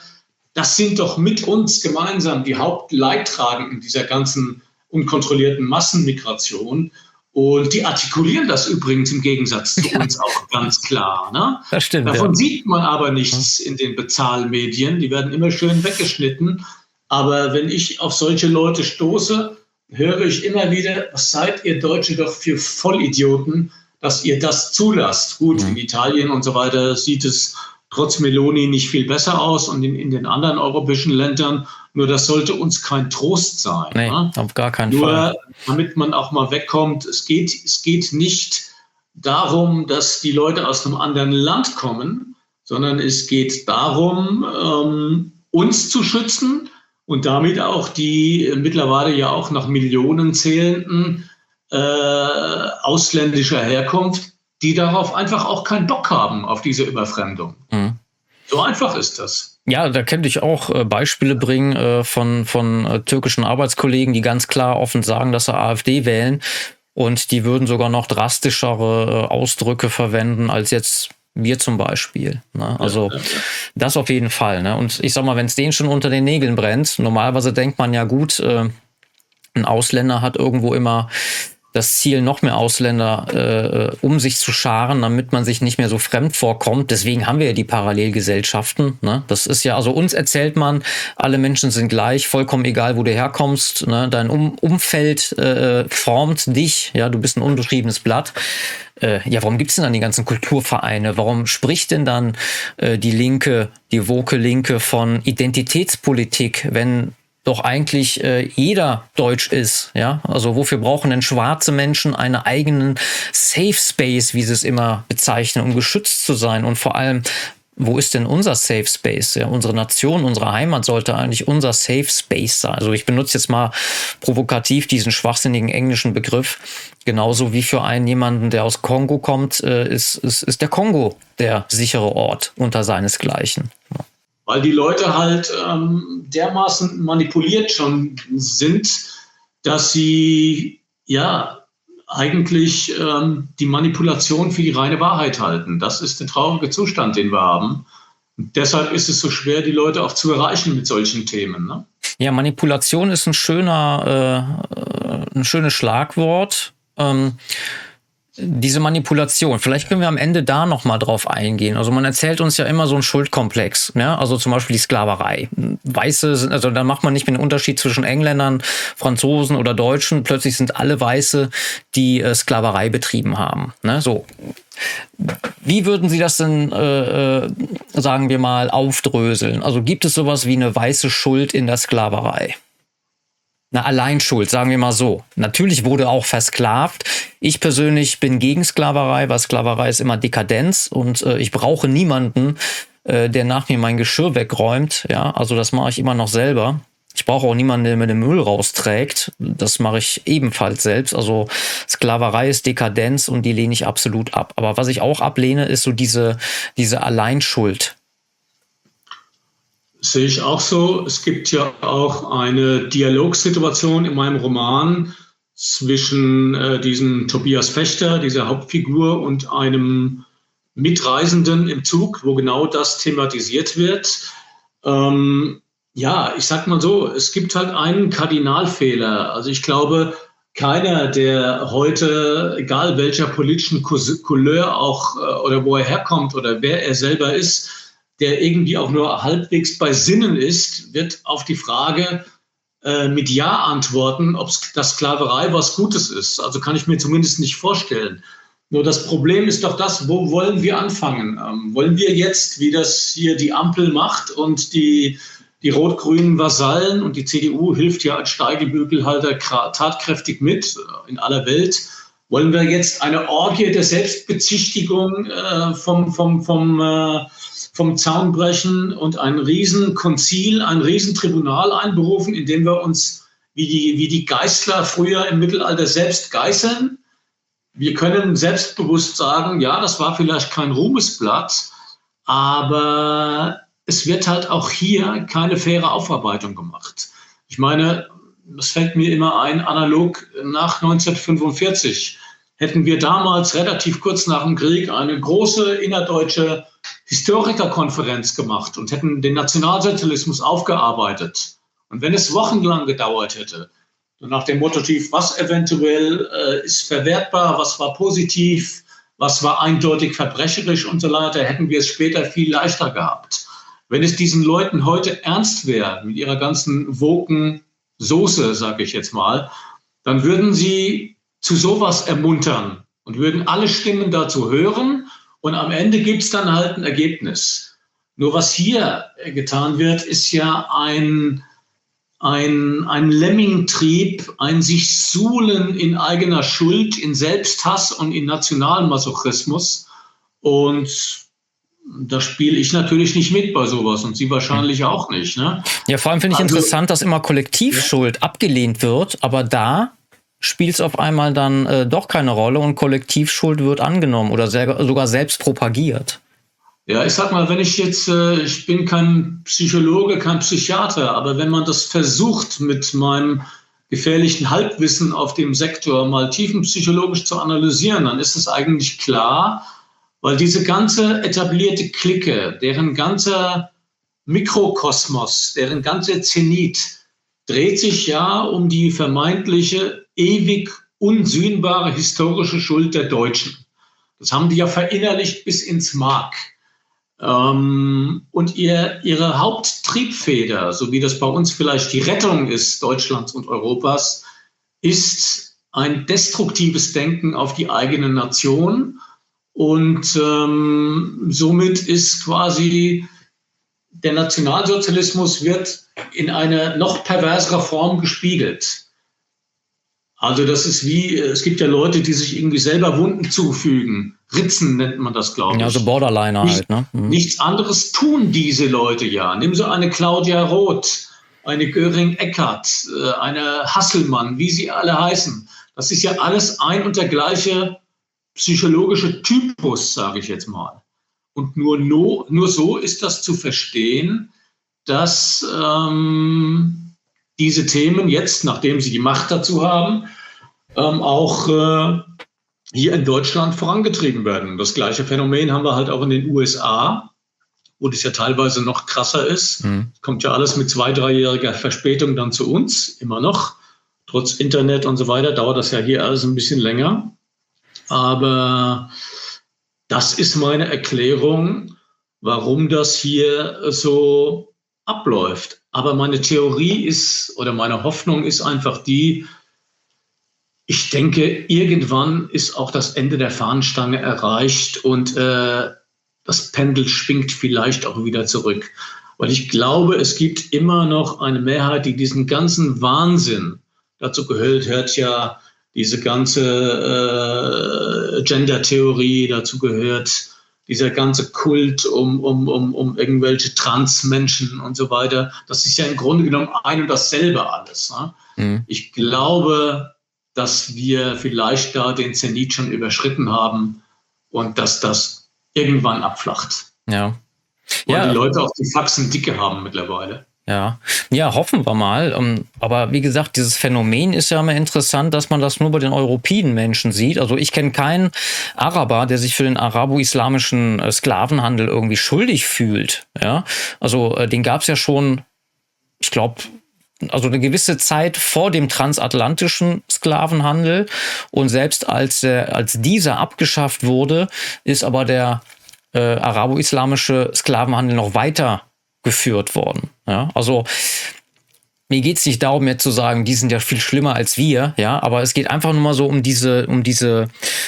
Speaker 2: Das sind doch mit uns gemeinsam die Hauptleidtragenden dieser ganzen unkontrollierten Massenmigration. Und die artikulieren das übrigens im Gegensatz zu uns auch ganz klar. Ne?
Speaker 1: Das stimmt.
Speaker 2: Davon ja. sieht man aber nichts in den Bezahlmedien. Die werden immer schön weggeschnitten. Aber wenn ich auf solche Leute stoße, höre ich immer wieder, was seid ihr Deutsche doch für Vollidioten, dass ihr das zulasst. Gut, mhm. in Italien und so weiter sieht es trotz Meloni nicht viel besser aus und in, in den anderen europäischen Ländern. Nur das sollte uns kein Trost sein.
Speaker 1: Nee, ne? auf gar keinen
Speaker 2: Nur,
Speaker 1: Fall.
Speaker 2: damit man auch mal wegkommt, es geht, es geht nicht darum, dass die Leute aus einem anderen Land kommen, sondern es geht darum, ähm, uns zu schützen, und damit auch die mittlerweile ja auch nach Millionen zählenden äh, ausländischer Herkunft, die darauf einfach auch keinen Bock haben, auf diese Überfremdung. Mhm. So einfach ist das.
Speaker 1: Ja, da könnte ich auch äh, Beispiele bringen äh, von, von äh, türkischen Arbeitskollegen, die ganz klar offen sagen, dass sie AfD wählen. Und die würden sogar noch drastischere äh, Ausdrücke verwenden als jetzt wir zum Beispiel. Ne? Also ja, ja, ja. das auf jeden Fall. Ne? Und ich sag mal, wenn es denen schon unter den Nägeln brennt, normalerweise denkt man ja gut, äh, ein Ausländer hat irgendwo immer das Ziel, noch mehr Ausländer äh, um sich zu scharen, damit man sich nicht mehr so fremd vorkommt. Deswegen haben wir ja die Parallelgesellschaften. Ne? Das ist ja, also uns erzählt man, alle Menschen sind gleich, vollkommen egal, wo du herkommst. Ne? Dein um Umfeld äh, formt dich, ja, du bist ein unbeschriebenes Blatt. Äh, ja, warum gibt's denn dann die ganzen Kulturvereine? Warum spricht denn dann äh, die Linke, die woke Linke von Identitätspolitik, wenn doch eigentlich äh, jeder deutsch ist. Ja, also wofür brauchen denn schwarze Menschen einen eigenen Safe Space, wie sie es immer bezeichnen, um geschützt zu sein? Und vor allem, wo ist denn unser Safe Space? Ja, unsere Nation, unsere Heimat sollte eigentlich unser Safe Space sein. Also ich benutze jetzt mal provokativ diesen schwachsinnigen englischen Begriff. Genauso wie für einen jemanden, der aus Kongo kommt, äh, ist, ist, ist der Kongo der sichere Ort unter seinesgleichen. Ja
Speaker 2: weil die Leute halt ähm, dermaßen manipuliert schon sind, dass sie ja eigentlich ähm, die Manipulation für die reine Wahrheit halten. Das ist der traurige Zustand, den wir haben. Und deshalb ist es so schwer, die Leute auch zu erreichen mit solchen Themen. Ne?
Speaker 1: Ja, Manipulation ist ein schöner, äh, ein schönes Schlagwort. Ähm, diese Manipulation, vielleicht können wir am Ende da nochmal drauf eingehen. Also man erzählt uns ja immer so einen Schuldkomplex, ja? also zum Beispiel die Sklaverei. Weiße sind, also da macht man nicht mehr einen Unterschied zwischen Engländern, Franzosen oder Deutschen. Plötzlich sind alle Weiße, die äh, Sklaverei betrieben haben. Ne? So. Wie würden Sie das denn, äh, äh, sagen wir mal, aufdröseln? Also gibt es sowas wie eine weiße Schuld in der Sklaverei? Eine Alleinschuld, sagen wir mal so. Natürlich wurde auch versklavt. Ich persönlich bin gegen Sklaverei, weil Sklaverei ist immer Dekadenz und äh, ich brauche niemanden, äh, der nach mir mein Geschirr wegräumt. Ja, also das mache ich immer noch selber. Ich brauche auch niemanden, der mir den Müll rausträgt. Das mache ich ebenfalls selbst. Also Sklaverei ist Dekadenz und die lehne ich absolut ab. Aber was ich auch ablehne, ist so diese, diese Alleinschuld.
Speaker 2: Sehe ich auch so. Es gibt ja auch eine Dialogsituation in meinem Roman zwischen äh, diesem Tobias Fechter, dieser Hauptfigur, und einem Mitreisenden im Zug, wo genau das thematisiert wird. Ähm, ja, ich sag mal so, es gibt halt einen Kardinalfehler. Also ich glaube, keiner, der heute, egal welcher politischen Couleur auch äh, oder wo er herkommt oder wer er selber ist, der irgendwie auch nur halbwegs bei Sinnen ist, wird auf die Frage äh, mit Ja antworten, ob das Sklaverei was Gutes ist. Also kann ich mir zumindest nicht vorstellen. Nur das Problem ist doch das, wo wollen wir anfangen? Ähm, wollen wir jetzt, wie das hier die Ampel macht und die die rot-grünen Vasallen und die CDU hilft ja als Steigebügelhalter tatkräftig mit in aller Welt. Wollen wir jetzt eine Orgie der Selbstbezichtigung äh, vom, vom, vom, äh, vom Zaun brechen und ein Riesenkonzil, ein Riesentribunal einberufen, in dem wir uns wie die, wie die Geistler früher im Mittelalter selbst geißeln? Wir können selbstbewusst sagen, ja, das war vielleicht kein Ruhmesblatt, aber es wird halt auch hier keine faire Aufarbeitung gemacht. Ich meine, das fällt mir immer ein, analog nach 1945 hätten wir damals relativ kurz nach dem Krieg eine große innerdeutsche Historikerkonferenz gemacht und hätten den Nationalsozialismus aufgearbeitet. Und wenn es wochenlang gedauert hätte, nach dem Motto was eventuell äh, ist verwertbar, was war positiv, was war eindeutig verbrecherisch und so weiter, hätten wir es später viel leichter gehabt. Wenn es diesen Leuten heute ernst wäre, mit ihrer ganzen woken Soße, sage ich jetzt mal, dann würden sie zu sowas ermuntern und würden alle Stimmen dazu hören und am Ende gibt es dann halt ein Ergebnis. Nur was hier getan wird, ist ja ein, ein, ein Lemmingtrieb, ein sich suhlen in eigener Schuld, in Selbsthass und in Nationalmasochismus. Und da spiele ich natürlich nicht mit bei sowas und Sie wahrscheinlich auch nicht. Ne?
Speaker 1: Ja, vor allem finde ich also, interessant, dass immer Kollektivschuld ja. abgelehnt wird, aber da spielt es auf einmal dann äh, doch keine Rolle und Kollektivschuld wird angenommen oder sehr, sogar selbst propagiert.
Speaker 2: Ja, ich sag mal, wenn ich jetzt, äh, ich bin kein Psychologe, kein Psychiater, aber wenn man das versucht mit meinem gefährlichen Halbwissen auf dem Sektor mal tiefenpsychologisch zu analysieren, dann ist es eigentlich klar, weil diese ganze etablierte Clique, deren ganzer Mikrokosmos, deren ganze Zenit dreht sich ja um die vermeintliche, ewig unsühnbare historische Schuld der Deutschen. Das haben die ja verinnerlicht bis ins Mark. Ähm, und ihr, ihre Haupttriebfeder, so wie das bei uns vielleicht die Rettung ist Deutschlands und Europas, ist ein destruktives Denken auf die eigene Nation und ähm, somit ist quasi der Nationalsozialismus wird in einer noch perversere Form gespiegelt. Also das ist wie, es gibt ja Leute, die sich irgendwie selber Wunden zufügen. Ritzen nennt man das, glaube ich.
Speaker 1: Ja, so Borderliner
Speaker 2: Nicht,
Speaker 1: halt. Ne?
Speaker 2: Mhm. Nichts anderes tun diese Leute ja. Nimm so eine Claudia Roth, eine Göring Eckert, äh, eine Hasselmann, wie sie alle heißen. Das ist ja alles ein und der gleiche psychologische Typus, sage ich jetzt mal. Und nur, no, nur so ist das zu verstehen, dass ähm, diese Themen jetzt, nachdem sie die Macht dazu haben, ähm, auch äh, hier in Deutschland vorangetrieben werden. Das gleiche Phänomen haben wir halt auch in den USA, wo das ja teilweise noch krasser ist. Mhm. Kommt ja alles mit zwei, dreijähriger Verspätung dann zu uns, immer noch. Trotz Internet und so weiter dauert das ja hier alles ein bisschen länger. Aber das ist meine Erklärung, warum das hier so abläuft. Aber meine Theorie ist oder meine Hoffnung ist einfach die, ich denke, irgendwann ist auch das Ende der Fahnenstange erreicht und äh, das Pendel schwingt vielleicht auch wieder zurück. Weil ich glaube, es gibt immer noch eine Mehrheit, die diesen ganzen Wahnsinn, dazu gehört, hört ja diese ganze äh, Gender-Theorie dazu gehört, dieser ganze Kult um, um, um, um irgendwelche Transmenschen und so weiter. Das ist ja im Grunde genommen ein und dasselbe alles. Ne? Mhm. Ich glaube, dass wir vielleicht da den Zenit schon überschritten haben und dass das irgendwann abflacht.
Speaker 1: Ja.
Speaker 2: Weil ja. die Leute auch die Faxen dicke haben mittlerweile.
Speaker 1: Ja, ja, hoffen wir mal. Ähm, aber wie gesagt, dieses Phänomen ist ja immer interessant, dass man das nur bei den europäischen Menschen sieht. Also ich kenne keinen Araber, der sich für den arabo-islamischen äh, Sklavenhandel irgendwie schuldig fühlt. Ja, also äh, den gab es ja schon, ich glaube, also eine gewisse Zeit vor dem transatlantischen Sklavenhandel. Und selbst als, äh, als dieser abgeschafft wurde, ist aber der äh, arabo-islamische Sklavenhandel noch weiter geführt worden. Ja, also mir geht es nicht darum, jetzt zu sagen, die sind ja viel schlimmer als wir, ja, aber es geht einfach nur mal so um diese, um diese,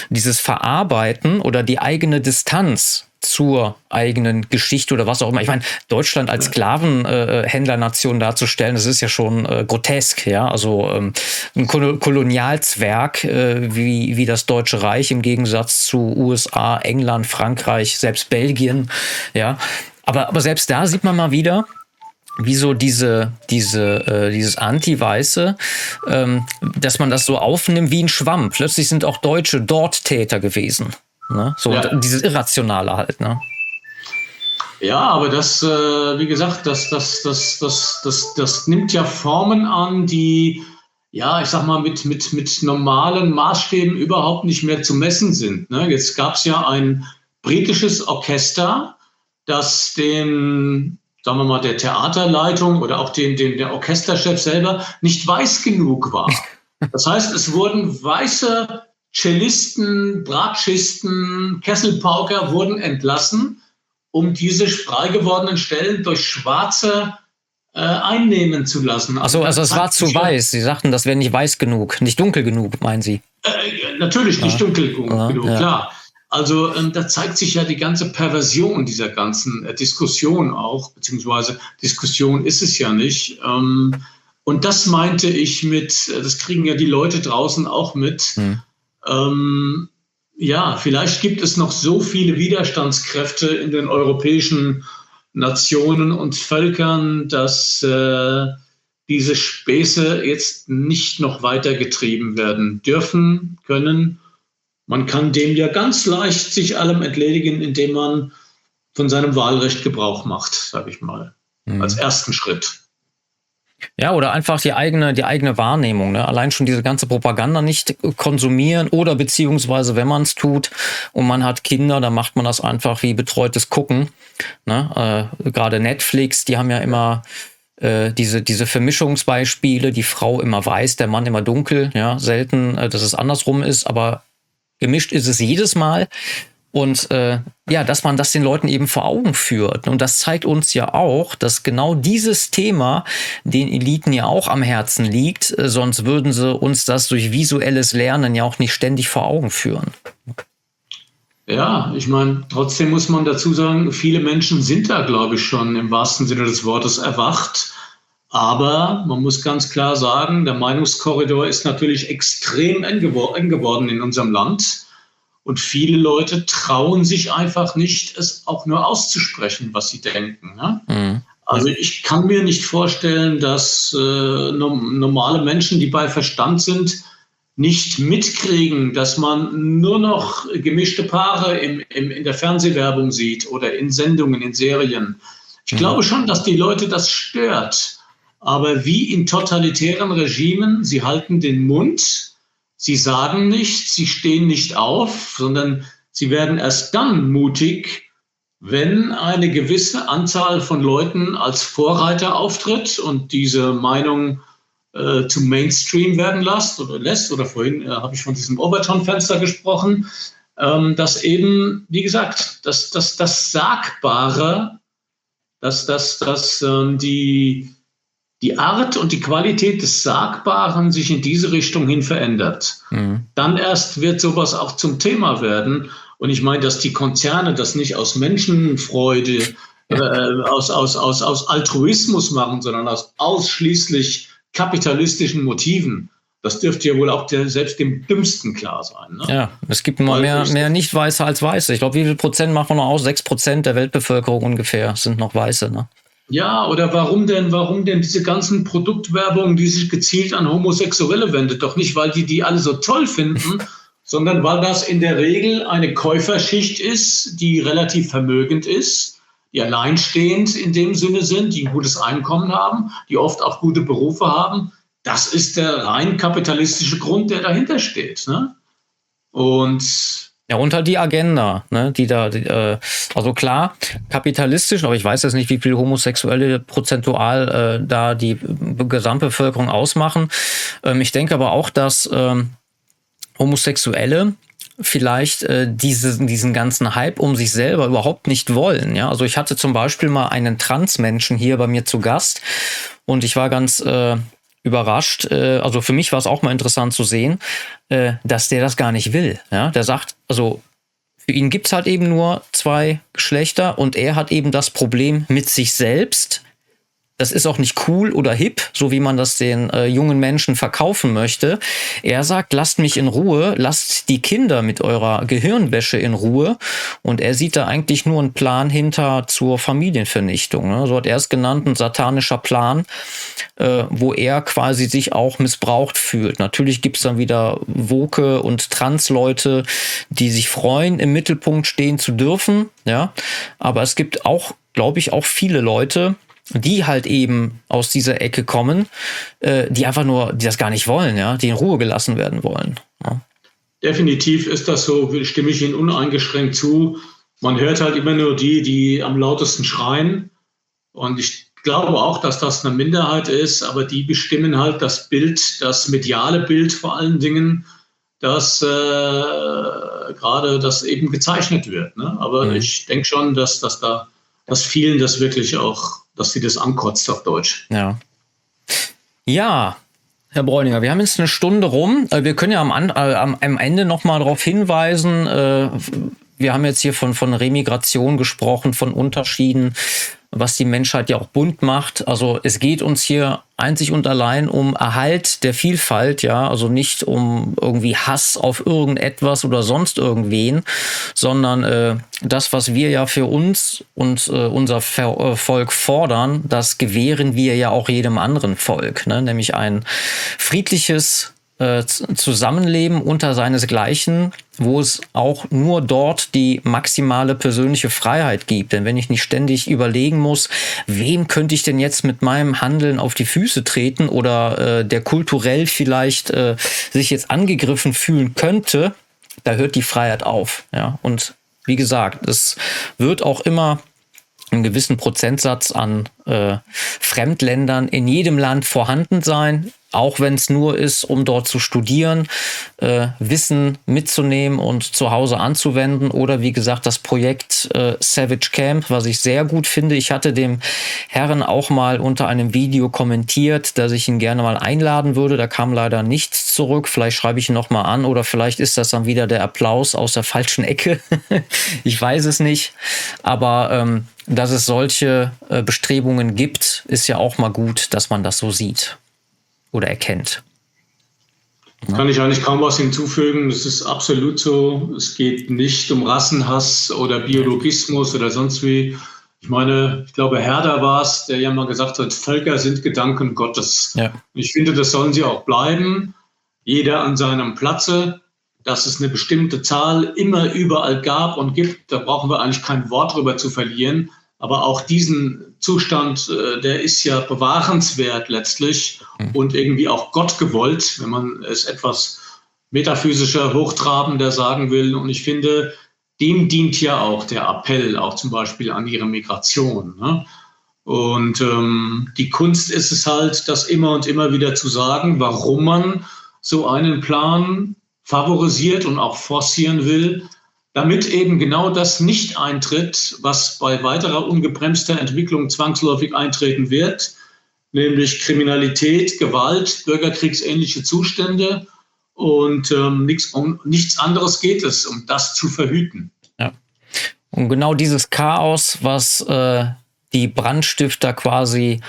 Speaker 1: dieses Verarbeiten oder die eigene Distanz zur eigenen Geschichte oder was auch immer. Ich meine, Deutschland als Sklavenhändlernation darzustellen, das ist ja schon äh, grotesk, ja. Also ähm, ein Kolonialzwerg äh, wie, wie das Deutsche Reich im Gegensatz zu USA, England, Frankreich, selbst Belgien, ja. Aber, aber selbst da sieht man mal wieder, wie so diese, diese, äh, dieses Anti-Weiße, ähm, dass man das so aufnimmt wie ein Schwamm. Plötzlich sind auch Deutsche dort Täter gewesen. Ne? So ja. dieses Irrationale halt, ne?
Speaker 2: Ja, aber das, äh, wie gesagt, das, das, das, das, das, das nimmt ja Formen an, die, ja, ich sag mal, mit, mit, mit normalen Maßstäben überhaupt nicht mehr zu messen sind. Ne? Jetzt gab es ja ein britisches Orchester, das den sagen wir mal, der Theaterleitung oder auch den, den, der Orchesterchef selber nicht weiß genug war. Das heißt, es wurden weiße Cellisten, Bratschisten, Kesselpauker wurden entlassen, um diese frei gewordenen Stellen durch Schwarze äh, einnehmen zu lassen.
Speaker 1: Also, also es war zu weiß. Sie sagten, das wäre nicht weiß genug, nicht dunkel genug, meinen Sie?
Speaker 2: Äh, natürlich nicht ja. dunkel genug, ja. klar. Also ähm, da zeigt sich ja die ganze Perversion dieser ganzen äh, Diskussion auch, beziehungsweise Diskussion ist es ja nicht. Ähm, und das meinte ich mit, äh, das kriegen ja die Leute draußen auch mit. Mhm. Ähm, ja, vielleicht gibt es noch so viele Widerstandskräfte in den europäischen Nationen und Völkern, dass äh, diese Späße jetzt nicht noch weiter getrieben werden dürfen, können man kann dem ja ganz leicht sich allem entledigen, indem man von seinem Wahlrecht Gebrauch macht, sage ich mal, mhm. als ersten Schritt.
Speaker 1: Ja, oder einfach die eigene, die eigene Wahrnehmung. Ne? Allein schon diese ganze Propaganda nicht konsumieren oder beziehungsweise, wenn man es tut und man hat Kinder, dann macht man das einfach wie betreutes Gucken. Ne? Äh, Gerade Netflix, die haben ja immer äh, diese, diese Vermischungsbeispiele, die Frau immer weiß, der Mann immer dunkel. Ja, selten, äh, dass es andersrum ist, aber Gemischt ist es jedes Mal. Und äh, ja, dass man das den Leuten eben vor Augen führt. Und das zeigt uns ja auch, dass genau dieses Thema den Eliten ja auch am Herzen liegt. Äh, sonst würden sie uns das durch visuelles Lernen ja auch nicht ständig vor Augen führen.
Speaker 2: Ja, ich meine, trotzdem muss man dazu sagen, viele Menschen sind da, glaube ich, schon im wahrsten Sinne des Wortes erwacht. Aber man muss ganz klar sagen, der Meinungskorridor ist natürlich extrem eng, gewor eng geworden in unserem Land. Und viele Leute trauen sich einfach nicht, es auch nur auszusprechen, was sie denken. Ne? Mhm. Also ich kann mir nicht vorstellen, dass äh, normale Menschen, die bei Verstand sind, nicht mitkriegen, dass man nur noch gemischte Paare im, im, in der Fernsehwerbung sieht oder in Sendungen, in Serien. Ich mhm. glaube schon, dass die Leute das stört. Aber wie in totalitären Regimen, sie halten den Mund, sie sagen nichts, sie stehen nicht auf, sondern sie werden erst dann mutig, wenn eine gewisse Anzahl von Leuten als Vorreiter auftritt und diese Meinung äh, zum Mainstream werden lässt oder lässt, oder vorhin äh, habe ich von diesem Overton-Fenster gesprochen, ähm, dass eben, wie gesagt, dass, dass das Sagbare, dass, dass, dass ähm, die, die Art und die Qualität des Sagbaren sich in diese Richtung hin verändert, mhm. dann erst wird sowas auch zum Thema werden. Und ich meine, dass die Konzerne das nicht aus Menschenfreude, äh, aus, aus, aus, aus Altruismus machen, sondern aus ausschließlich kapitalistischen Motiven. Das dürfte ja wohl auch der, selbst dem Dümmsten klar sein.
Speaker 1: Ne? Ja, es gibt immer mehr, mehr Nicht-Weiße als Weiße. Ich glaube, wie viel Prozent machen wir noch aus? Sechs Prozent der Weltbevölkerung ungefähr sind noch Weiße. Ne?
Speaker 2: Ja, oder warum denn, warum denn diese ganzen Produktwerbungen, die sich gezielt an Homosexuelle wendet? Doch nicht, weil die die alle so toll finden, sondern weil das in der Regel eine Käuferschicht ist, die relativ vermögend ist, die alleinstehend in dem Sinne sind, die ein gutes Einkommen haben, die oft auch gute Berufe haben. Das ist der rein kapitalistische Grund, der dahinter steht. Ne? Und
Speaker 1: ja, und halt die Agenda, ne, die da, die, äh, also klar, kapitalistisch, aber ich weiß jetzt nicht, wie viel Homosexuelle prozentual äh, da die Gesamtbevölkerung ausmachen. Ähm, ich denke aber auch, dass ähm, Homosexuelle vielleicht äh, diese, diesen ganzen Hype um sich selber überhaupt nicht wollen. Ja, also ich hatte zum Beispiel mal einen Transmenschen hier bei mir zu Gast und ich war ganz äh, überrascht. Äh, also für mich war es auch mal interessant zu sehen, äh, dass der das gar nicht will. Ja, der sagt, also Für ihn gibt es halt eben nur zwei Geschlechter und er hat eben das Problem mit sich selbst, das ist auch nicht cool oder hip, so wie man das den äh, jungen Menschen verkaufen möchte. Er sagt, lasst mich in Ruhe, lasst die Kinder mit eurer Gehirnwäsche in Ruhe. Und er sieht da eigentlich nur einen Plan hinter zur Familienvernichtung. Ne? So hat er es genannt, ein satanischer Plan, äh, wo er quasi sich auch missbraucht fühlt. Natürlich gibt es dann wieder Woke und Trans-Leute, die sich freuen, im Mittelpunkt stehen zu dürfen. Ja, aber es gibt auch, glaube ich, auch viele Leute, die halt eben aus dieser Ecke kommen, äh, die einfach nur, die das gar nicht wollen, ja, die in Ruhe gelassen werden wollen. Ja.
Speaker 2: Definitiv ist das so, stimme ich Ihnen uneingeschränkt zu. Man hört halt immer nur die, die am lautesten schreien. Und ich glaube auch, dass das eine Minderheit ist, aber die bestimmen halt das Bild, das mediale Bild vor allen Dingen, dass äh, gerade das eben gezeichnet wird. Ne? Aber mhm. ich denke schon, dass, dass da dass vielen das wirklich auch dass sie das ankotzt auf Deutsch.
Speaker 1: Ja. Ja, Herr Bräuninger, wir haben jetzt eine Stunde rum. Äh, wir können ja am, äh, am, am Ende noch mal darauf hinweisen, äh, wir haben jetzt hier von, von Remigration gesprochen, von Unterschieden was die Menschheit ja auch bunt macht. Also es geht uns hier einzig und allein um Erhalt der Vielfalt, ja, also nicht um irgendwie Hass auf irgendetwas oder sonst irgendwen, sondern äh, das, was wir ja für uns und äh, unser äh, Volk fordern, das gewähren wir ja auch jedem anderen Volk, ne? nämlich ein friedliches, äh, Zusammenleben unter seinesgleichen, wo es auch nur dort die maximale persönliche Freiheit gibt. Denn wenn ich nicht ständig überlegen muss, wem könnte ich denn jetzt mit meinem Handeln auf die Füße treten oder äh, der kulturell vielleicht äh, sich jetzt angegriffen fühlen könnte, da hört die Freiheit auf. Ja? Und wie gesagt, es wird auch immer einen gewissen Prozentsatz an äh, Fremdländern in jedem Land vorhanden sein auch wenn es nur ist, um dort zu studieren, äh, Wissen mitzunehmen und zu Hause anzuwenden. Oder wie gesagt, das Projekt äh, Savage Camp, was ich sehr gut finde. Ich hatte dem Herren auch mal unter einem Video kommentiert, dass ich ihn gerne mal einladen würde. Da kam leider nichts zurück. Vielleicht schreibe ich ihn nochmal an oder vielleicht ist das dann wieder der Applaus aus der falschen Ecke. ich weiß es nicht. Aber ähm, dass es solche äh, Bestrebungen gibt, ist ja auch mal gut, dass man das so sieht oder erkennt.
Speaker 2: Kann ich eigentlich kaum was hinzufügen. Es ist absolut so. Es geht nicht um Rassenhass oder Biologismus oder sonst wie. Ich meine, ich glaube, Herder war es, der ja mal gesagt hat, Völker sind Gedanken Gottes. Ja. Ich finde, das sollen sie auch bleiben. Jeder an seinem Platze. Dass es eine bestimmte Zahl immer überall gab und gibt, da brauchen wir eigentlich kein Wort drüber zu verlieren. Aber auch diesen Zustand, äh, der ist ja bewahrenswert letztlich mhm. und irgendwie auch Gott gewollt, wenn man es etwas metaphysischer, hochtrabender sagen will. Und ich finde, dem dient ja auch der Appell, auch zum Beispiel an ihre Migration. Ne? Und ähm, die Kunst ist es halt, das immer und immer wieder zu sagen, warum man so einen Plan favorisiert und auch forcieren will, damit eben genau das nicht eintritt, was bei weiterer ungebremster Entwicklung zwangsläufig eintreten wird, nämlich Kriminalität, Gewalt, bürgerkriegsähnliche Zustände und ähm, nichts, um nichts anderes geht es, um das zu verhüten.
Speaker 1: Ja. Und genau dieses Chaos, was äh, die Brandstifter quasi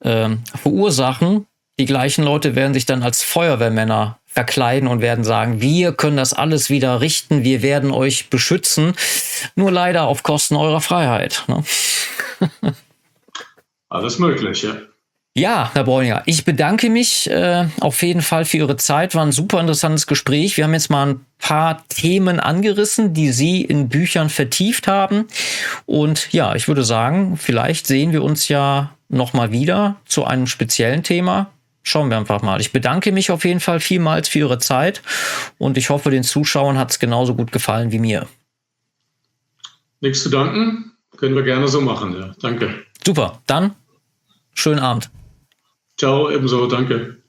Speaker 1: äh, verursachen, die gleichen Leute werden sich dann als Feuerwehrmänner verkleiden und werden sagen, wir können das alles wieder richten, wir werden euch beschützen, nur leider auf Kosten eurer Freiheit. Ne?
Speaker 2: alles möglich, ja.
Speaker 1: Ja, Herr Bräuninger, ich bedanke mich äh, auf jeden Fall für Ihre Zeit. War ein super interessantes Gespräch. Wir haben jetzt mal ein paar Themen angerissen, die Sie in Büchern vertieft haben. Und ja, ich würde sagen, vielleicht sehen wir uns ja nochmal wieder zu einem speziellen Thema schauen wir einfach mal. Ich bedanke mich auf jeden Fall vielmals für Ihre Zeit und ich hoffe, den Zuschauern hat es genauso gut gefallen wie mir.
Speaker 2: Nichts zu danken. Können wir gerne so machen. Ja. Danke.
Speaker 1: Super. Dann schönen Abend.
Speaker 2: Ciao, ebenso. Danke.